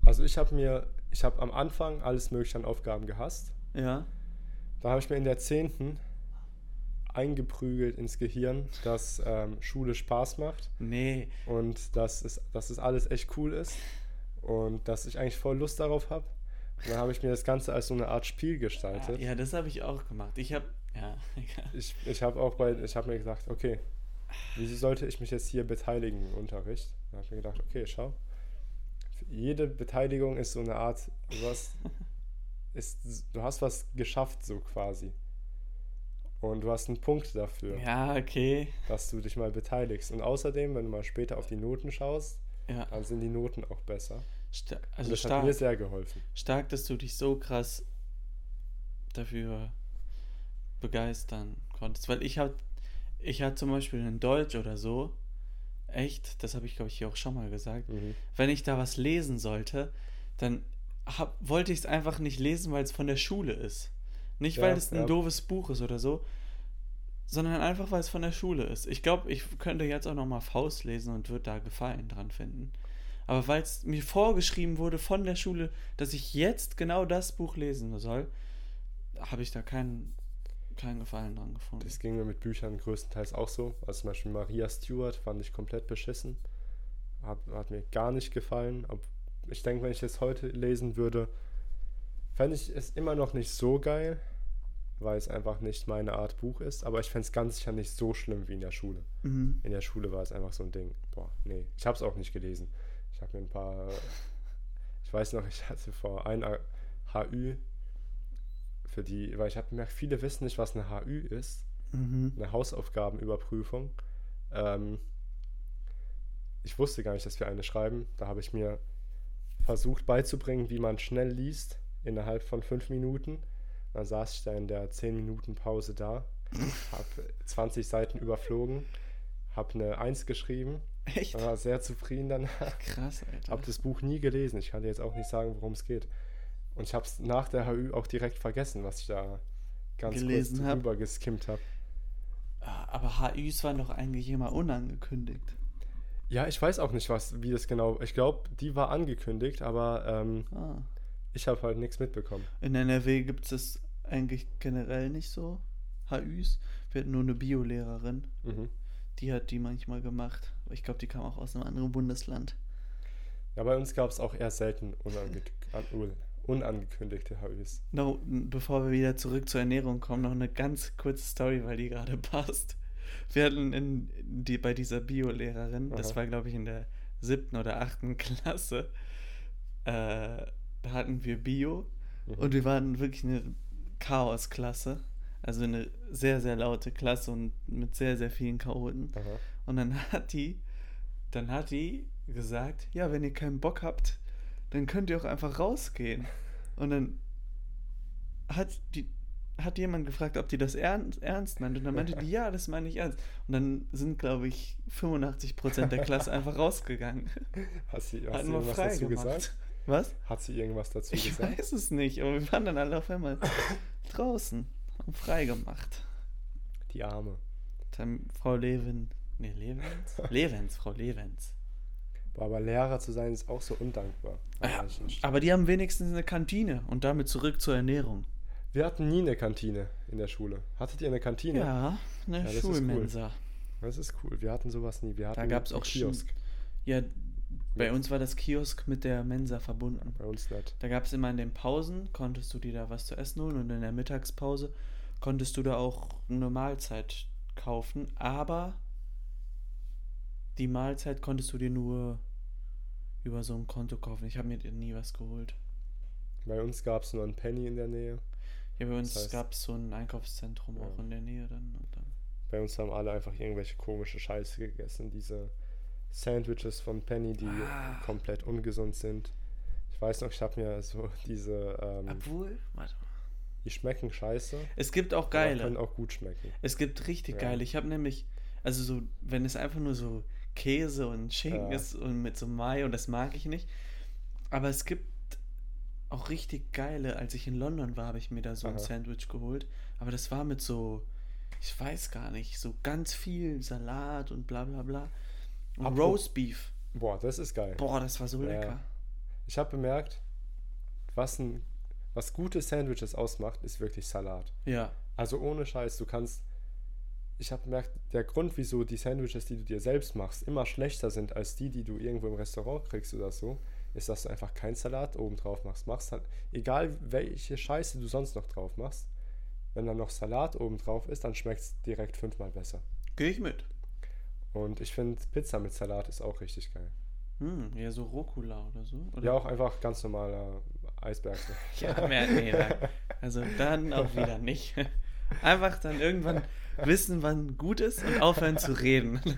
Also ich habe mir, ich habe am Anfang alles mögliche an Aufgaben gehasst. Ja. Da habe ich mir in der 10. eingeprügelt ins Gehirn, dass ähm, Schule Spaß macht Nee. und dass es, dass es alles echt cool ist und dass ich eigentlich voll Lust darauf habe. Und dann habe ich mir das Ganze als so eine Art Spiel gestaltet. Ja, das habe ich auch gemacht. Ich habe. Ja, [laughs] egal. Ich, ich habe auch bei, ich habe mir gesagt, okay, wieso sollte ich mich jetzt hier beteiligen im Unterricht? Da habe ich mir gedacht, okay, schau. Jede Beteiligung ist so eine Art, was [laughs] ist, du hast was geschafft, so quasi. Und du hast einen Punkt dafür, Ja, okay. dass du dich mal beteiligst. Und außerdem, wenn du mal später auf die Noten schaust, Ja. dann sind die Noten auch besser. Sta Und also das stark. hat mir sehr geholfen. stark, dass du dich so krass dafür begeistern konntest. Weil ich hatte ich hatte zum Beispiel in Deutsch oder so, echt, das habe ich glaube ich hier auch schon mal gesagt, Mhm. wenn ich da was lesen sollte, dann hab, wollte ich es einfach nicht lesen, weil es von der Schule ist. Nicht, weil Ja, es ein ja. doofes Buch ist oder so. sondern einfach, weil es von der Schule ist. Ich glaube, ich könnte jetzt auch nochmal Faust lesen und würde da Gefallen dran finden. Aber weil es mir vorgeschrieben wurde von der Schule, dass ich jetzt genau das Buch lesen soll, habe ich da keinen, keinen Gefallen dran gefunden. Das ging mir mit Büchern größtenteils auch so. Also zum Beispiel Maria Stewart fand ich komplett beschissen. Hat, hat mir gar nicht gefallen. Ich denke, wenn ich es heute lesen würde, fände ich es immer noch nicht so geil, weil es einfach nicht meine Art Buch ist. Aber ich fände es ganz sicher nicht so schlimm wie in der Schule. Mhm. In der Schule war es einfach so ein Ding. Boah, nee, ich habe es auch nicht gelesen. Ich habe mir ein paar, [laughs] ich weiß noch, ich hatte vor ein HÜ für die, weil ich habe gemerkt, viele wissen nicht, was eine HÜ ist. Mhm. Eine Hausaufgabenüberprüfung. Ähm, ich wusste gar nicht, dass wir eine schreiben. Da habe ich mir versucht beizubringen, wie man schnell liest, innerhalb von fünf Minuten. Dann saß ich da in der 10 Minuten Pause da, habe 20 Seiten überflogen, habe eine 1 geschrieben, [laughs] Echt? war sehr zufrieden danach. Krass, Alter. Habe das Buch nie gelesen. Ich kann dir jetzt auch nicht sagen, worum es geht. Und ich habe es nach der HÜ auch direkt vergessen, was ich da ganz Gelesen kurz hab. drüber geskimmt habe. Ah, Aber HÜs waren doch eigentlich immer unangekündigt. Ja, ich weiß auch nicht, was, wie das genau. Ich glaube, die war angekündigt, aber ähm, Ah. Ich habe halt nichts mitbekommen. In NRW gibt es das eigentlich generell nicht so, HÜs. Wir hatten nur eine Biolehrerin, Mhm. die hat die manchmal gemacht. Ich glaube, die kam auch aus einem anderen Bundesland. Ja, bei uns gab es auch eher selten unange an, un- unangekündigte HÜs. No, bevor wir wieder zurück zur Ernährung kommen, noch eine ganz kurze Story, weil die gerade [laughs] passt. Wir hatten in die, bei dieser Biolehrerin, das war glaube ich in der siebten oder achten Klasse, äh, hatten wir Bio Mhm. und wir waren wirklich eine Chaosklasse. Also eine sehr, sehr laute Klasse und mit sehr, sehr vielen Chaoten. Aha. Und dann [laughs] hat die, dann hat die gesagt, ja, wenn ihr keinen Bock habt, dann könnt ihr auch einfach rausgehen. Und dann hat die hat jemand gefragt, ob die das ernst, ernst meint. Und dann meinte die, [laughs] ja, das meine ich ernst. Und dann sind, glaube ich, 85% der Klasse [laughs] einfach rausgegangen. Hast du wir irgendwas frei dazu gemacht. gesagt? Was? Hat sie irgendwas dazu Ich gesagt? weiß es nicht, aber wir waren dann alle auf einmal draußen und frei gemacht. Die Arme. Dann Frau Levin. Nee, Levens? [laughs] Levens, Frau Levens. Boah, aber Lehrer zu sein ist auch so undankbar. an Ja. Aber die haben wenigstens eine Kantine und damit zurück zur Ernährung. Wir hatten nie eine Kantine in der Schule. Hattet ihr eine Kantine? Ja, eine Ja, das ist cool. Schulmensa. Das ist cool. Wir hatten sowas nie. Wir hatten Da gab es auch. Kiosk. Ja, bei uns war das Kiosk mit der Mensa verbunden. Bei uns nicht. Da gab es immer in den Pausen, konntest du dir da was zu essen holen und in der Mittagspause konntest du da auch eine Mahlzeit kaufen, aber die Mahlzeit konntest du dir nur über so ein Konto kaufen. Ich habe mir nie was geholt. Bei uns gab es nur einen Penny in der Nähe. Ja, bei uns Das heißt- gab es so ein Einkaufszentrum Ja. auch in der Nähe dann. Und dann Bei uns haben alle einfach irgendwelche komische Scheiße gegessen. Diese Sandwiches von Penny, die Ah. komplett ungesund sind. Ich weiß noch, ich habe mir so diese, ähm, Obwohl, warte mal. die schmecken scheiße, Es gibt auch geile. können auch gut schmecken. Es gibt richtig Ja. geile. Ich habe nämlich, also so, wenn es einfach nur so Käse und Schinken Ja. ist und mit so Mai und das mag ich nicht. Aber es gibt auch richtig geile. Als ich in London war, habe ich mir da so ein Aha. Sandwich geholt. Aber das war mit so, ich weiß gar nicht, so ganz viel Salat und bla bla bla. Und Apro- Roast Beef. Boah, das ist geil. Boah, das war so Ja. lecker. Ich habe bemerkt, was, ein, was gute Sandwiches ausmacht, ist wirklich Salat. Ja. Also ohne Scheiß, du kannst. Ich habe bemerkt, der Grund, wieso die Sandwiches, die du dir selbst machst, immer schlechter sind als die, die du irgendwo im Restaurant kriegst oder so, ist, dass du einfach keinen Salat oben drauf machst. Machst halt, egal welche Scheiße du sonst noch drauf machst, wenn dann noch Salat oben drauf ist, dann schmeckt es direkt fünfmal besser. Gehe ich mit. Und ich finde, Pizza mit Salat ist auch richtig geil. Hm, ja, so Rucola oder so. Oder? Ja, auch einfach ganz normaler Eisberg. [laughs] Ja, mehr, nee, nein. Also dann auch wieder nicht. Einfach dann irgendwann wissen, wann gut ist und aufhören zu reden. [laughs]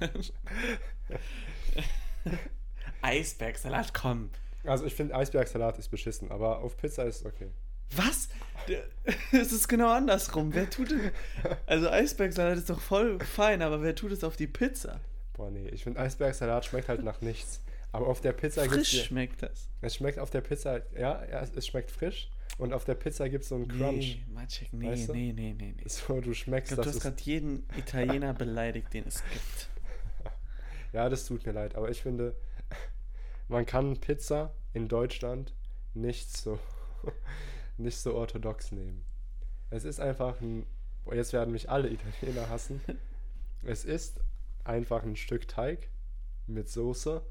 Eisbergsalat, komm. Also ich finde Eisbergsalat ist beschissen, aber auf Pizza ist okay. Was? [laughs] Es ist genau andersrum. Wer tut denn. Also Eisbergsalat ist doch voll fein, aber wer tut es auf die Pizza? Boah, nee, ich finde Eisbergsalat schmeckt halt nach nichts. Aber auf der Pizza gibt's Frisch hier- schmeckt das. Es schmeckt auf der Pizza, ja, es- es schmeckt frisch. Und auf der Pizza gibt es so einen Crunch. Nee, Maciek, nee, Weißt du? nee, nee, nee, nee. So, du Ich schmeckst, glaube, du hast es gerade jeden Italiener beleidigt, den es gibt. [laughs] Ja, das tut mir leid, aber ich finde, [laughs] man kann Pizza in Deutschland nicht so, nicht so orthodox nehmen. Es ist einfach ein, jetzt werden mich alle Italiener hassen. [laughs] Es ist einfach ein Stück Teig mit Soße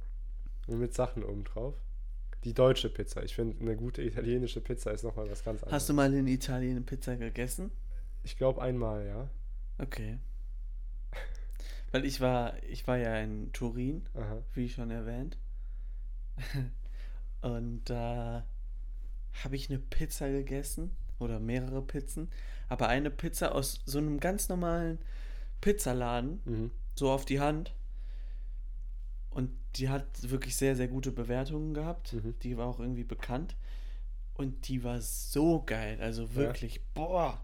und mit Sachen oben drauf. Die deutsche Pizza. Ich finde, eine gute italienische Pizza ist nochmal was ganz anderes. Hast du mal in Italien eine Pizza gegessen? Ich glaube einmal, ja. Okay. Weil ich war, ich war ja in Turin, Aha. wie schon erwähnt. [laughs] Und da habe ich eine Pizza gegessen oder mehrere Pizzen, aber eine Pizza aus so einem ganz normalen Pizzaladen, Mhm. so auf die Hand. Und die hat wirklich sehr, sehr gute Bewertungen gehabt. Mhm. Die war auch irgendwie bekannt. Und die war so geil. Also wirklich, boah.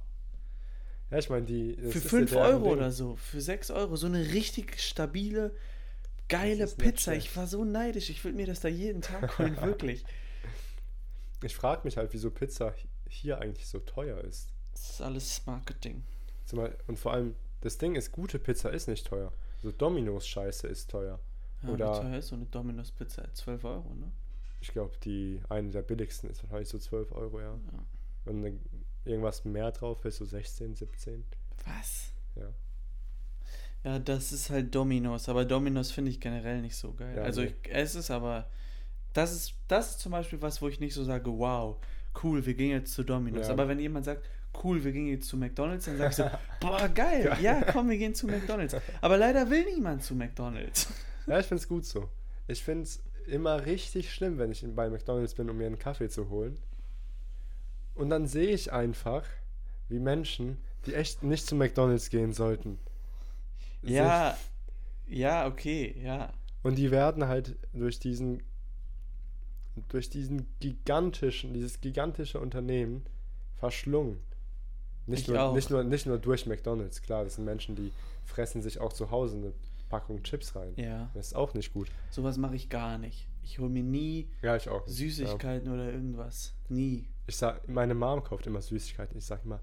Ja, ich meine, die. Für ist ja 5 deren Euro Ding. oder so, für 6 Euro, so eine richtig stabile, geile Pizza. Ich war so neidisch, ich würde mir das da jeden Tag holen, [laughs] wirklich. Ich frage mich halt, wieso Pizza hier eigentlich so teuer ist. Das ist alles Marketing. Zumal, und vor allem, das Ding ist, gute Pizza ist nicht teuer. So Domino's Scheiße ist teuer. Ja, Oder- wie teuer ist so eine Domino's Pizza? 12 Euro, ne? Ich glaube, die eine der billigsten ist wahrscheinlich so 12 Euro, ja. Ja. Wenn ne- irgendwas mehr drauf ist, so 16, 17. Was? Ja. Ja, das ist halt Domino's, aber Domino's finde ich generell nicht so geil. Ja, also nee. ich esse es, aber das ist, das ist zum Beispiel was, wo ich nicht so sage, wow, cool, wir gehen jetzt zu Domino's. Ja. Aber wenn jemand sagt, cool, wir gehen jetzt zu McDonalds, dann sag ich so, [laughs] boah, geil, ja, komm, wir gehen zu McDonalds. Aber leider will niemand zu McDonalds. [laughs] Ja, ich finde es gut so. Ich finde es immer richtig schlimm, wenn ich bei McDonalds bin, um mir einen Kaffee zu holen. Und dann sehe ich einfach, wie Menschen, die echt nicht zu McDonalds gehen sollten. Ja, ja, okay, ja. Und die werden halt durch diesen, durch diesen gigantischen, dieses gigantische Unternehmen verschlungen. Nicht Ich nur, auch. nicht, nur, nicht nur durch McDonalds, klar, das sind Menschen, die fressen sich auch zu Hause eine Packung Chips rein. Ja, Das ist auch nicht gut. sowas mache ich gar nicht. Ich hole mir nie Ja, nicht. Ja. Süßigkeiten oder irgendwas. Nie. Ich sag, meine Mom kauft immer Süßigkeiten. Ich sag immer,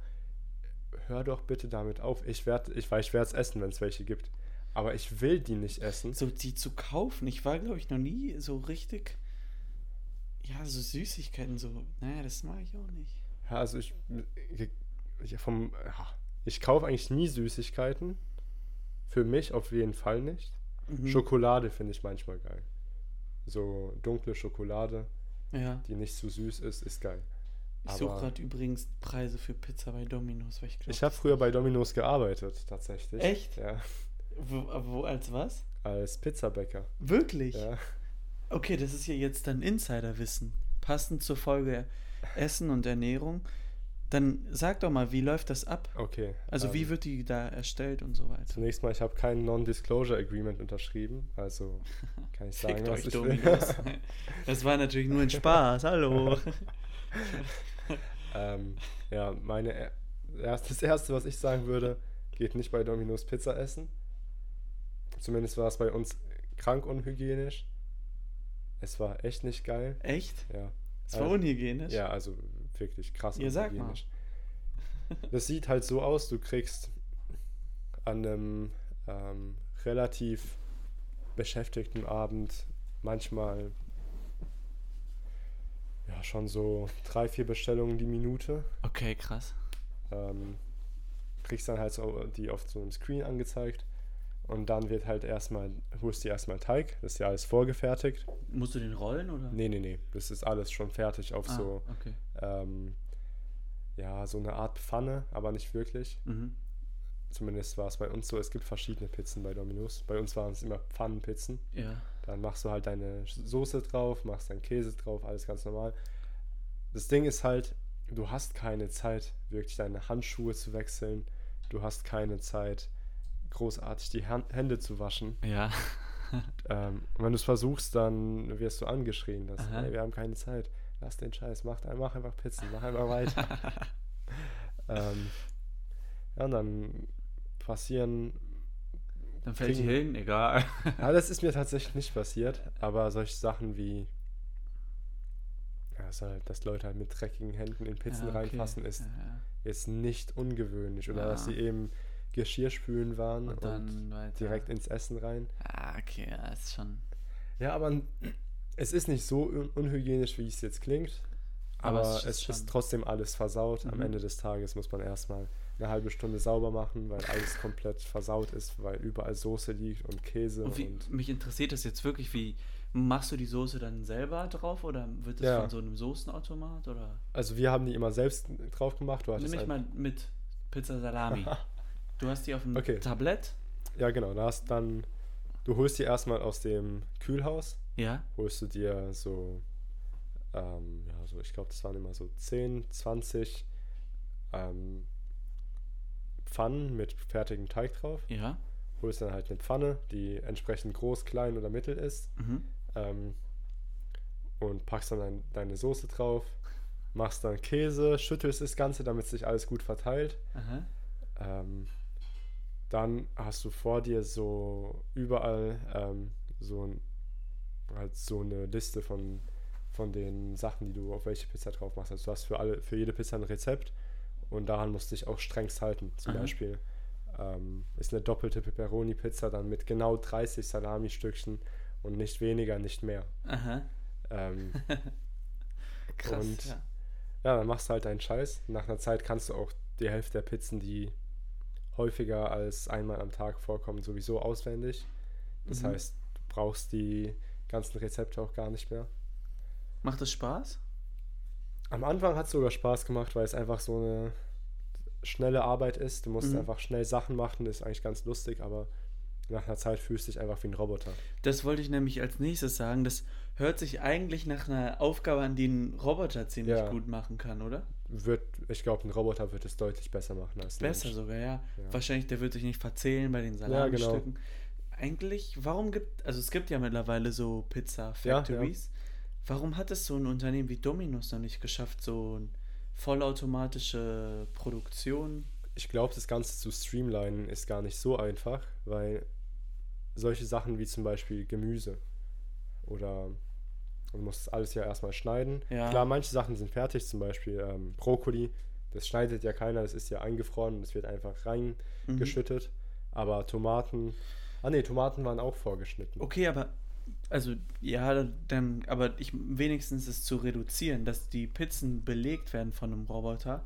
hör doch bitte damit auf. Ich werde, ich weiß, ich werde es essen, wenn es welche gibt. Aber ich will die nicht essen. So die zu kaufen. Ich war, glaube ich, noch nie so richtig. Ja, so Süßigkeiten, so. Naja, das mag ich auch nicht. Ja, also ich, ich vom, ich kaufe eigentlich nie Süßigkeiten. Für mich auf jeden Fall nicht. Mhm. Schokolade finde ich manchmal geil. So dunkle Schokolade, Ja. die nicht zu süß ist, ist geil. Ich suche gerade übrigens Preise für Pizza bei Domino's, weil ich glaube. Ich habe früher bei Domino's gearbeitet, tatsächlich. Echt? Ja, Wo, wo, als was? als Pizzabäcker. Wirklich? Ja. Okay, das ist ja jetzt dann Insiderwissen. Passend zur Folge Essen und Ernährung. Dann sag doch mal, wie läuft das ab? Okay. Also, ähm, wie wird die da erstellt und so weiter? Zunächst mal, ich habe kein Non-Disclosure Agreement unterschrieben, also [laughs] kann ich sagen, was euch ich will. [laughs] Das war natürlich nur ein Spaß, hallo. [laughs] ähm, ja, meine erst, das erste, was ich sagen würde, geht nicht bei Domino's Pizza essen. Zumindest war es bei uns krank unhygienisch. Es war echt nicht geil. Echt? Ja. Das war Also- unhygienisch? Ja, also wirklich krass Ja, sag mal. unhygienisch. Das sieht halt so aus, du kriegst an einem ähm, relativ beschäftigten Abend manchmal ja schon so drei, vier Bestellungen die Minute. Okay, krass. Ähm, kriegst dann halt so die auf so einem Screen angezeigt und dann wird halt erstmal, holst du erstmal Teig, das ist ja alles vorgefertigt. Musst du den rollen oder? Nee, nee, nee, das ist alles schon fertig auf ah, so Okay. ähm, ja, so eine Art Pfanne, aber nicht wirklich. Mhm. Zumindest war es bei uns so. Es gibt verschiedene Pizzen bei Domino's. Bei uns waren es immer Pfannenpizzen. Ja. Dann machst du halt deine Soße drauf, machst deinen Käse drauf, alles ganz normal. Das Ding ist halt, du hast keine Zeit, wirklich deine Handschuhe zu wechseln. Du hast keine Zeit, großartig die Hände zu waschen. Ja. Ähm, und wenn du es versuchst, dann wirst du angeschrien, dass, hey, wir haben keine Zeit. Lass den Scheiß, mach, mach einfach Pizzen, mach einfach weiter. [laughs] ähm, ja, und dann passieren. Dann fällt die hin, egal. [laughs] Ja, das ist mir tatsächlich nicht passiert, aber solche Sachen wie. Ja, das halt, dass Leute halt mit dreckigen Händen in Pizzen Ja, okay. reinfassen, ist Ja, ja. jetzt nicht ungewöhnlich. Oder dass sie eben Geschirrspülen waren Und und, direkt ins Essen rein. Ah, okay, ja, ist schon. Ja, aber [clears throat] es ist nicht so un unhygienisch, wie es jetzt klingt. Aber Aber, es es, ist schon- ist trotzdem alles versaut. Am Mhm. Ende des Tages muss man erstmal eine halbe Stunde sauber machen, weil alles komplett versaut ist, weil überall Soße liegt und Käse Und, wie, und mich interessiert das jetzt wirklich, wie machst du die Soße dann selber drauf oder wird das Ja. von so einem Soßenautomat oder also wir haben die immer selbst drauf gemacht. Du nimm mich mal mit Pizza Salami. [laughs] du hast die auf dem Okay. Tablett? ja genau, da hast dann du holst die erstmal aus dem Kühlhaus, Ja. holst du dir so ähm, ja, so ich glaube, das waren immer so 10, 20 ähm, Pfannen mit fertigem Teig drauf. Ja. holst dann halt eine Pfanne, die entsprechend groß, klein oder mittel ist Mhm. ähm, und packst dann dein, deine Soße drauf, machst dann Käse, schüttelst das Ganze, damit sich alles gut verteilt. Aha. Ähm, dann hast du vor dir so überall ähm, so, ein, halt so eine Liste von, von den Sachen, die du auf welche Pizza drauf machst. Also du hast für alle, für jede Pizza ein Rezept und daran musst du dich auch strengst halten. Zum Aha. Beispiel ähm, ist eine doppelte Pepperoni-Pizza dann mit genau 30 Salami-Stückchen und nicht weniger, nicht mehr. Aha. Ähm, [laughs] Krass. Und- ja. ja, dann machst du halt deinen Scheiß. Nach einer Zeit kannst du auch die Hälfte der Pizzen, die häufiger als einmal am Tag vorkommen, sowieso auswendig. Das Mhm. heißt, du brauchst die ganzen Rezepte auch gar nicht mehr. Macht das Spaß? Am Anfang hat es sogar Spaß gemacht, weil es einfach so eine schnelle Arbeit ist. Du musst Mhm. einfach schnell Sachen machen, das ist eigentlich ganz lustig, aber nach einer Zeit fühlst du dich einfach wie ein Roboter. Das wollte ich nämlich als nächstes sagen. Das hört sich eigentlich nach einer Aufgabe an, die ein Roboter ziemlich Ja. gut machen kann, oder? Wird, ich glaube, ein Roboter wird es deutlich besser machen als Besser Mensch. sogar, ja. Ja. Wahrscheinlich, der wird sich nicht verzählen bei den genau. Salamistücken. Eigentlich, warum gibt, also es gibt ja mittlerweile so Pizza Ja, Factories. Warum hat es so ein Unternehmen wie Domino's noch nicht geschafft, so eine vollautomatische Produktion? Ich glaube, das Ganze zu streamlinen ist gar nicht so einfach, weil solche Sachen wie zum Beispiel Gemüse oder du musst alles ja erstmal schneiden. Ja. Klar, manche Sachen sind fertig, zum Beispiel ähm, Brokkoli, das schneidet ja keiner, das ist ja eingefroren, das wird einfach Mhm. reingeschüttet. Aber Tomaten, ah ne, Tomaten waren auch vorgeschnitten. Okay, aber also ja, dann, aber ich wenigstens es zu reduzieren, dass die Pizzen belegt werden von einem Roboter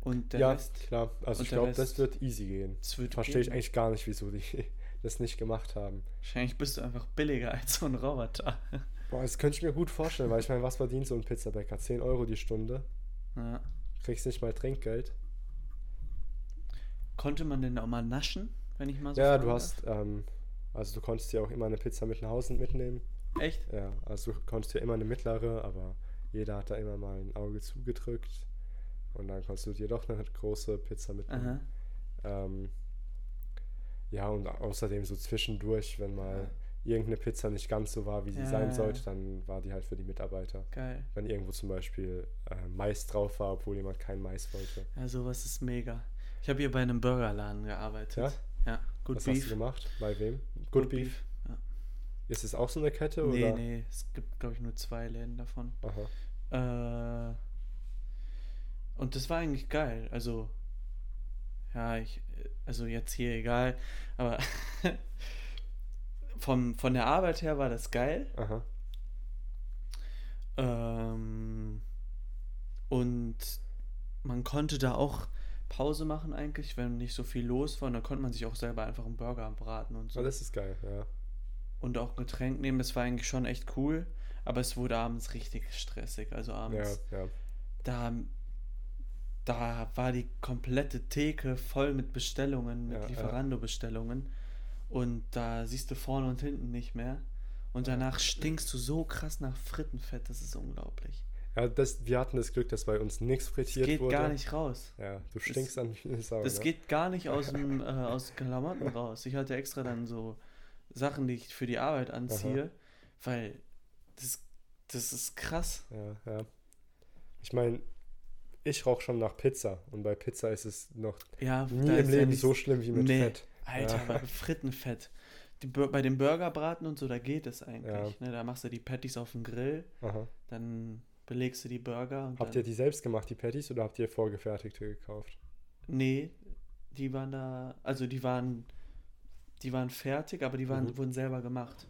und der ja, Rest, klar, also und ich glaube, das wird easy gehen. das wird Verstehe ich eigentlich gar nicht, wieso die [laughs] das nicht gemacht haben. Wahrscheinlich bist du einfach billiger als so ein Roboter. Boah, das könnte ich mir gut vorstellen, weil ich meine, was verdient so ein Pizzabäcker? 10 Euro die Stunde. ja. Kriegst nicht mal Trinkgeld. Konnte man denn auch mal naschen, wenn ich mal so ja, du hast, ähm, also du konntest ja auch immer eine Pizza mit nach Hause mitnehmen. Echt? Ja, also du konntest ja immer eine mittlere, aber jeder hat da immer mal ein Auge zugedrückt. Und dann konntest du dir doch eine große Pizza mitnehmen. Ähm, ja, und außerdem so zwischendurch, wenn mal irgendeine Pizza nicht ganz so war, wie sie Ja, sein sollte, dann war die halt für die Mitarbeiter. Geil. Wenn irgendwo zum Beispiel äh, Mais drauf war, obwohl jemand kein Mais wollte. Ja, sowas ist mega. Ich habe hier bei einem Burgerladen gearbeitet. Ja? Ja, Good Was hast Beef. du gemacht? Bei wem? Good, Beef. Ja. Ist es auch so eine Kette? Nee, oder? nee, es gibt, glaube ich, nur zwei Läden davon. Aha. Äh, und das war eigentlich geil. Also, ja, ich, also jetzt hier egal, aber [laughs] vom, von der Arbeit her war das geil. Aha. Ähm, und man konnte da auch Pause machen eigentlich, wenn nicht so viel los war. Und da konnte man sich auch selber einfach einen Burger braten und so. Oh, das ist geil, ja. und auch ein Getränk nehmen. Das war eigentlich schon echt cool. Aber es wurde abends richtig stressig. Also Ja, abends, ja. da, da war die komplette Theke voll mit Bestellungen, mit Ja, ja. Und da siehst du vorne und hinten nicht mehr. Und danach stinkst du so krass nach Frittenfett, das ist unglaublich. ja das, wir hatten das Glück, dass bei uns nichts Das frittiert geht wurde. gar nicht raus. Ja, du stinkst an wie eine Sau. Das ne? geht gar nicht aus [laughs] dem äh, aus Klamotten raus. Ich hatte extra dann so Sachen, die ich für die Arbeit anziehe, weil das, das ist krass. Ja, ja. Ich meine, ich rauche schon nach Pizza und bei Pizza ist es noch Ja, nie im ja Leben nicht- so schlimm wie mit Nee, Fett. Alter, Ja. Frittenfett. Die, bei dem Burgerbraten und so, da geht es eigentlich. Ja. Ne? Da machst du die Patties auf den Grill, Aha. dann belegst du die Burger und Habt ihr die selbst gemacht, die Patties, oder habt ihr vorgefertigte gekauft? Nee, die waren da, also die waren, die waren fertig, aber die waren, Mhm. wurden selber gemacht.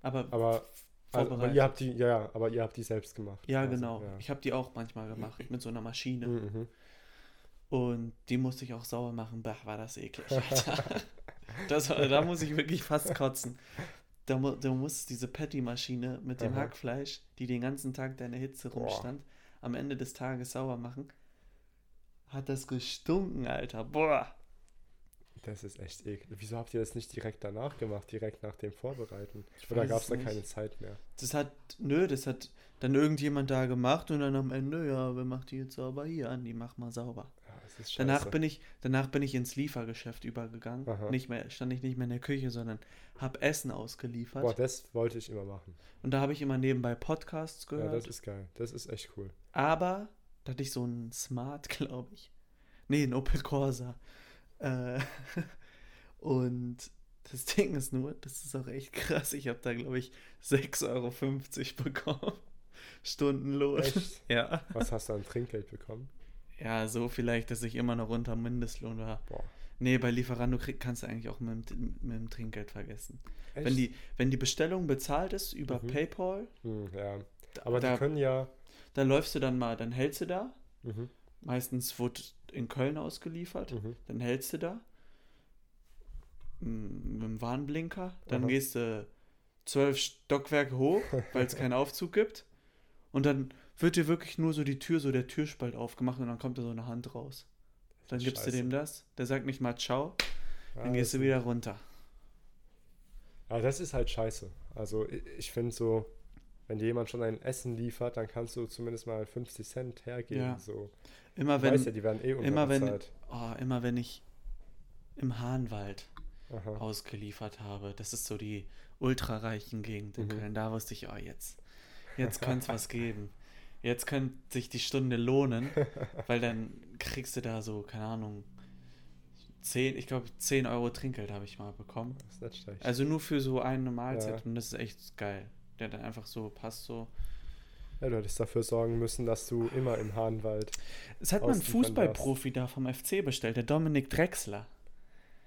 Aber, Aber, also, aber ihr habt die, ja, aber ihr habt die selbst gemacht. ja, quasi, genau. ja. Ich habe die auch manchmal gemacht mit so einer Maschine. Mhm. Und die musste ich auch sauer machen. Bah, war das eklig, [laughs] Alter. das, da muss ich wirklich fast kotzen. Da, mu da muss diese Patty-Maschine mit dem Aha. Hackfleisch, die den ganzen Tag da in der Hitze Boah. rumstand, am Ende des Tages sauer machen. Hat das gestunken, Alter. Boah. Das ist echt eklig. Wieso habt ihr das nicht direkt danach gemacht, direkt nach dem Vorbereiten? Ich Oder gab es da keine Zeit mehr? Das hat, nö, das hat dann irgendjemand da gemacht und dann am Ende, ja, wer macht die jetzt sauber? Hier, Andi, mach mal sauber. Ja. Danach bin ich, danach bin ich ins Liefergeschäft übergegangen. Aha. Nicht mehr, stand ich nicht mehr in der Küche, sondern hab Essen ausgeliefert. Boah, das wollte ich immer machen. Und da habe ich immer nebenbei Podcasts Ja, gehört. das ist geil. Das ist echt cool. aber da hatte ich so einen Smart, [laughs] glaube ich. Nee, ein Opel Corsa. Äh, [laughs] und das Ding ist nur, das ist auch echt krass. Ich habe da, glaube ich, 6,50 Euro bekommen. [laughs] Stundenlohn. Echt? Ja. Was hast du an Trinkgeld bekommen? Ja, so vielleicht, dass ich immer noch unter Mindestlohn war. Boah. Nee, bei Lieferando krieg, kannst du eigentlich auch mit, dem- mit dem Trinkgeld vergessen. Echt? Wenn die, wenn die Bestellung bezahlt ist über Mhm. PayPal, Hm, ja. Aber da, die können ja. da läufst du dann mal, dann hältst du da. Mhm, Meistens wurde in Köln ausgeliefert. mhm. Dann hältst du da. m, Mit dem Warnblinker. Dann gehst du zwölf Stockwerke hoch, weil es keinen Aufzug gibt. Und dann wird dir wirklich nur so die Tür, so der Türspalt aufgemacht und dann kommt da so eine Hand raus. Dann ist gibst du scheiße. dem das. Der sagt nicht mal Ciao. Ja, Dann gehst du wieder runter. Aber das ist halt scheiße. Also ich, ich finde so, wenn dir jemand schon ein Essen liefert, dann kannst du zumindest mal 50 Cent hergeben. Ja. So. Immer Du wenn, weißt ja, die werden eh immer wenn, oh, immer wenn ich im Hahnwald Aha. ausgeliefert habe. Das ist so die ultrareichen Gegend in Mhm. Köln. Da wusste ich, oh, jetzt, jetzt könnte es [laughs] was geben. Jetzt könnte sich die Stunde lohnen, [laughs] weil dann kriegst du da so, keine Ahnung, 10, ich glaube 10 Euro Trinkgeld habe ich mal bekommen. Das ist nicht schlecht. Also nur für so eine Mahlzeit Ja. und das ist echt geil. Der dann einfach so passt so. ja, du hättest dafür sorgen müssen, dass du immer im Hahnwald. Es hat mal ein Fußballprofi da vom FC bestellt, der Dominik Drexler.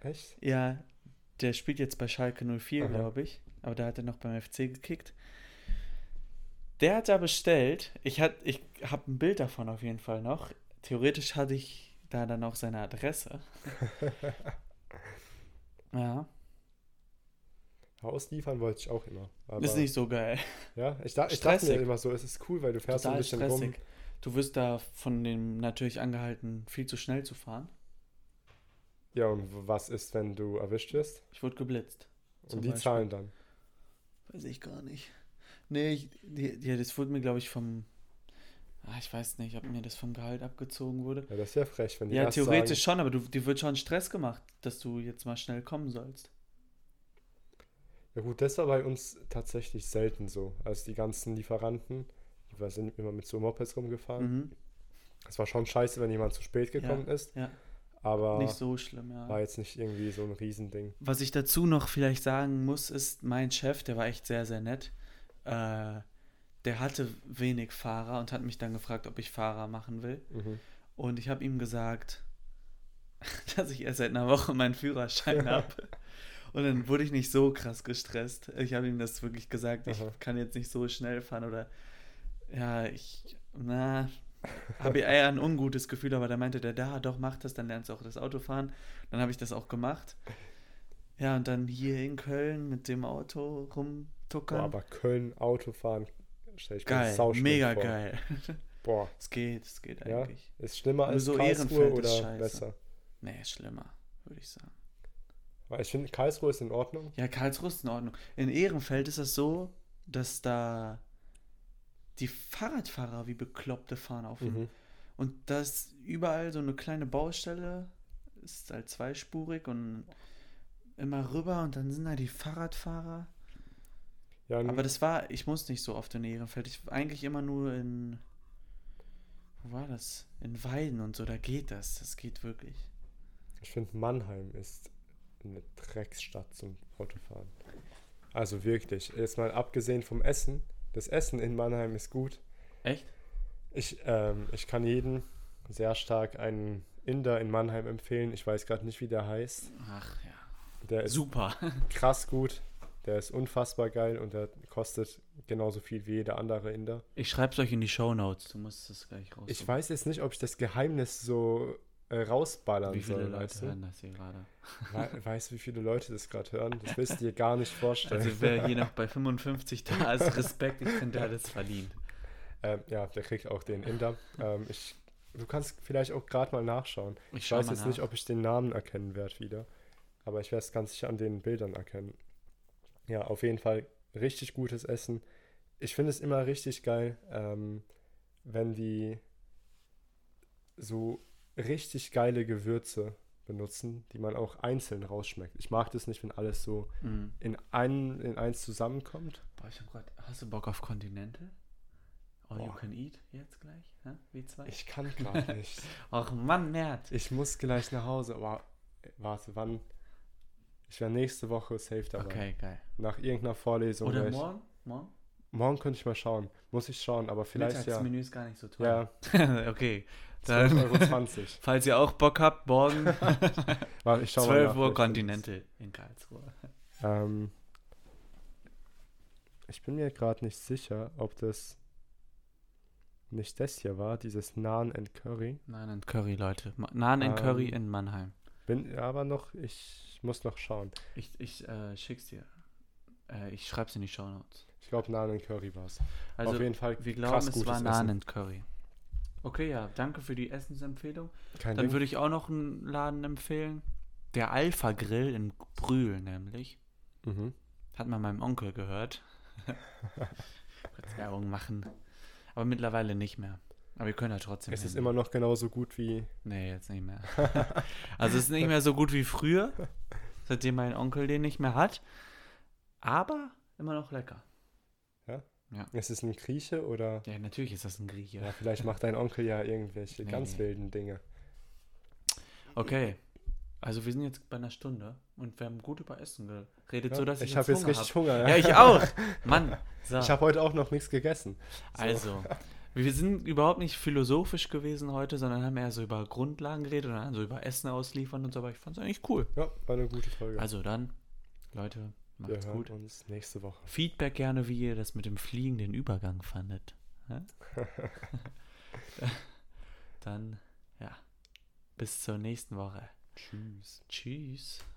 Echt? Ja, der spielt jetzt bei Schalke 04, Aha. glaube ich. Aber da hat er noch beim FC gekickt. Der hat da bestellt. Ich, hat- ich habe ein Bild davon auf jeden Fall noch. Theoretisch hatte ich da dann auch seine Adresse. [laughs] ja, Ausliefern wollte ich auch immer. Aber, ist nicht so geil. Ja, ich, da, ich dachte mir immer so, es ist cool, weil du fährst so ein Total bisschen stressig. rum. Du wirst da von dem natürlich angehalten, viel zu schnell zu fahren. Ja, und was ist, wenn du erwischt wirst? Ich wurde geblitzt. Und die Beispiel. zahlen dann. Weiß ich gar nicht. Nee, ich, die, das wurde mir, glaube ich, vom. Ah, ich weiß nicht, ob mir das vom Gehalt abgezogen wurde. Ja, das ist ja frech, wenn die Ja, erst theoretisch sagen, schon, aber du, dir wird schon Stress gemacht, dass du jetzt mal schnell kommen sollst. Ja gut, das war bei uns tatsächlich selten so. Also die ganzen Lieferanten, die sind immer mit so Mopeds rumgefahren. Mhm. Es war schon scheiße, wenn jemand zu spät gekommen ist, Ja, aber nicht so schlimm, ja. war jetzt nicht irgendwie so ein Riesending. Was ich dazu noch vielleicht sagen muss, ist, mein Chef, der war echt sehr, sehr nett. Äh, der hatte wenig Fahrer und hat mich dann gefragt, ob ich Fahrer machen will. Mhm. Und ich habe ihm gesagt, [laughs] dass ich erst seit einer Woche meinen Führerschein [laughs] habe. Und dann wurde ich nicht so krass gestresst. Ich habe ihm das wirklich gesagt, ich Aha. kann jetzt nicht so schnell fahren oder ja, ich, na, habe eher ein ungutes Gefühl, aber da meinte der, da, doch, mach das, dann lernst du auch das Auto fahren. Dann habe ich das auch gemacht. Ja, und dann hier in Köln mit dem Auto rumtuckern. Boah, aber Köln Autofahren stell ich mir geil, sauschlimm mega vor. geil. [laughs] Boah, es geht, es geht Ja? eigentlich. ist schlimmer Nur als so Karlsruhe Ehrenfeld oder besser? Nee, schlimmer, würde ich sagen. Weil ich finde, Karlsruhe ist in Ordnung. Ja, Karlsruhe ist in Ordnung. In Ehrenfeld ist es so, dass da die Fahrradfahrer wie Bekloppte fahren auf. Mhm. Und da ist überall so eine kleine Baustelle, ist halt zweispurig und immer rüber und dann sind da die Fahrradfahrer. Ja, Aber das war, ich muss nicht so oft in Ehrenfeld. Ich eigentlich immer nur in. Wo war das? In Weiden und so, da geht das. Das geht wirklich. ich finde, Mannheim ist eine Drecksstadt zum Autofahren. Also wirklich. Jetzt mal abgesehen vom Essen. Das Essen in Mannheim ist gut. Echt? Ich, ähm, ich kann jeden sehr stark einen Inder in Mannheim empfehlen. Ich weiß gerade nicht, wie der heißt. Ach ja. Der ist Super. [laughs] krass gut. Der ist unfassbar geil und der kostet genauso viel wie jeder andere Inder. Ich schreib's euch in die Show Notes. Du musst es gleich raus. Ich weiß jetzt nicht, ob ich das Geheimnis so äh, rausballern Wie viele soll. Leute weißt du? hören das hier gerade? We weißt du, wie viele Leute das gerade hören? Das willst du dir gar nicht vorstellen. Also wer hier noch [laughs] bei 55 da ist, Respekt, ich finde, der hat es verdient. ähm, ja, der kriegt auch den Inder. Ähm, ich, du kannst vielleicht auch gerade mal nachschauen. Ich Ich weiß jetzt nicht, nach. ob ich den Namen erkennen werde wieder. Aber ich werde es ganz sicher an den Bildern erkennen. Ja, auf jeden Fall richtig gutes Essen. Ich finde es immer richtig geil, ähm, wenn die so richtig geile Gewürze benutzen, die man auch einzeln rausschmeckt. Ich mag das nicht, wenn alles so Mhm. in, ein, in eins zusammenkommt. Boah, ich hab grad, hast du Bock auf Continental? All you Boah. can eat jetzt gleich? Hä? W2? Ich kann gerade [laughs] nicht. Ach Mann, Nerd. Ich muss gleich nach Hause. Aber warte, wann? Ich wäre nächste Woche safe dabei. Okay, geil. Nach irgendeiner Vorlesung. Oder morgen? Morgen? morgen könnte ich mal schauen. Muss ich schauen, aber vielleicht ja. Mittagsmenü ist gar nicht so teuer. Ja, [laughs] okay. Dann, 12,20 Euro. [laughs] falls ihr auch Bock habt, morgen [laughs] Warte, ich schau 12 mal nach, Uhr Continental in Karlsruhe. Ähm, ich bin mir gerade nicht sicher, ob das nicht das hier war, dieses Naan and Curry. Naan and Curry, Leute. Naan and Ähm, Curry in Mannheim. Bin aber noch, ich muss noch schauen. Ich, ich äh, schick's dir. Äh, ich schreib's in die Show Notes. Ich glaube, Naan and Curry war es. Also, Auf jeden Fall wir glauben, es war and Curry. Okay, ja, danke für die Essensempfehlung. Kein Dann Ding. würde ich auch noch einen Laden empfehlen. Der Alpha Grill in Brühl nämlich. Mhm. Hat man meinem Onkel gehört. [laughs] Kurz Werbung machen. Aber mittlerweile nicht mehr. Aber wir können ja trotzdem. Es ist hin. immer noch genauso gut wie. Nee, jetzt nicht mehr. [laughs] also es ist nicht mehr so gut wie früher, [laughs] seitdem mein Onkel den nicht mehr hat. Aber immer noch lecker. Ist es ein Grieche oder. Ja, natürlich ist das ein Grieche. Ja, vielleicht macht dein Onkel ja irgendwelche Nee, ganz nee. wilden Dinge. Okay. Also wir sind jetzt bei einer Stunde und wir haben gut über Essen geredet, Ja, so dass ich, ich habe jetzt Hunger richtig hab. Hunger. Ja, ich auch. Mann. [laughs] So. Ich habe heute auch noch nichts gegessen. So. Also, wir sind überhaupt nicht philosophisch gewesen heute, sondern haben eher so über Grundlagen geredet und dann so über Essen ausliefern und so, aber ich fand es eigentlich cool. Ja, war eine gute Folge. Also dann, Leute, Wir macht's hören gut. uns nächste Woche. Feedback gerne, wie ihr das mit dem Fliegen, den Übergang fandet. Ja? [laughs] dann, ja, bis zur nächsten Woche. Tschüss. Tschüss.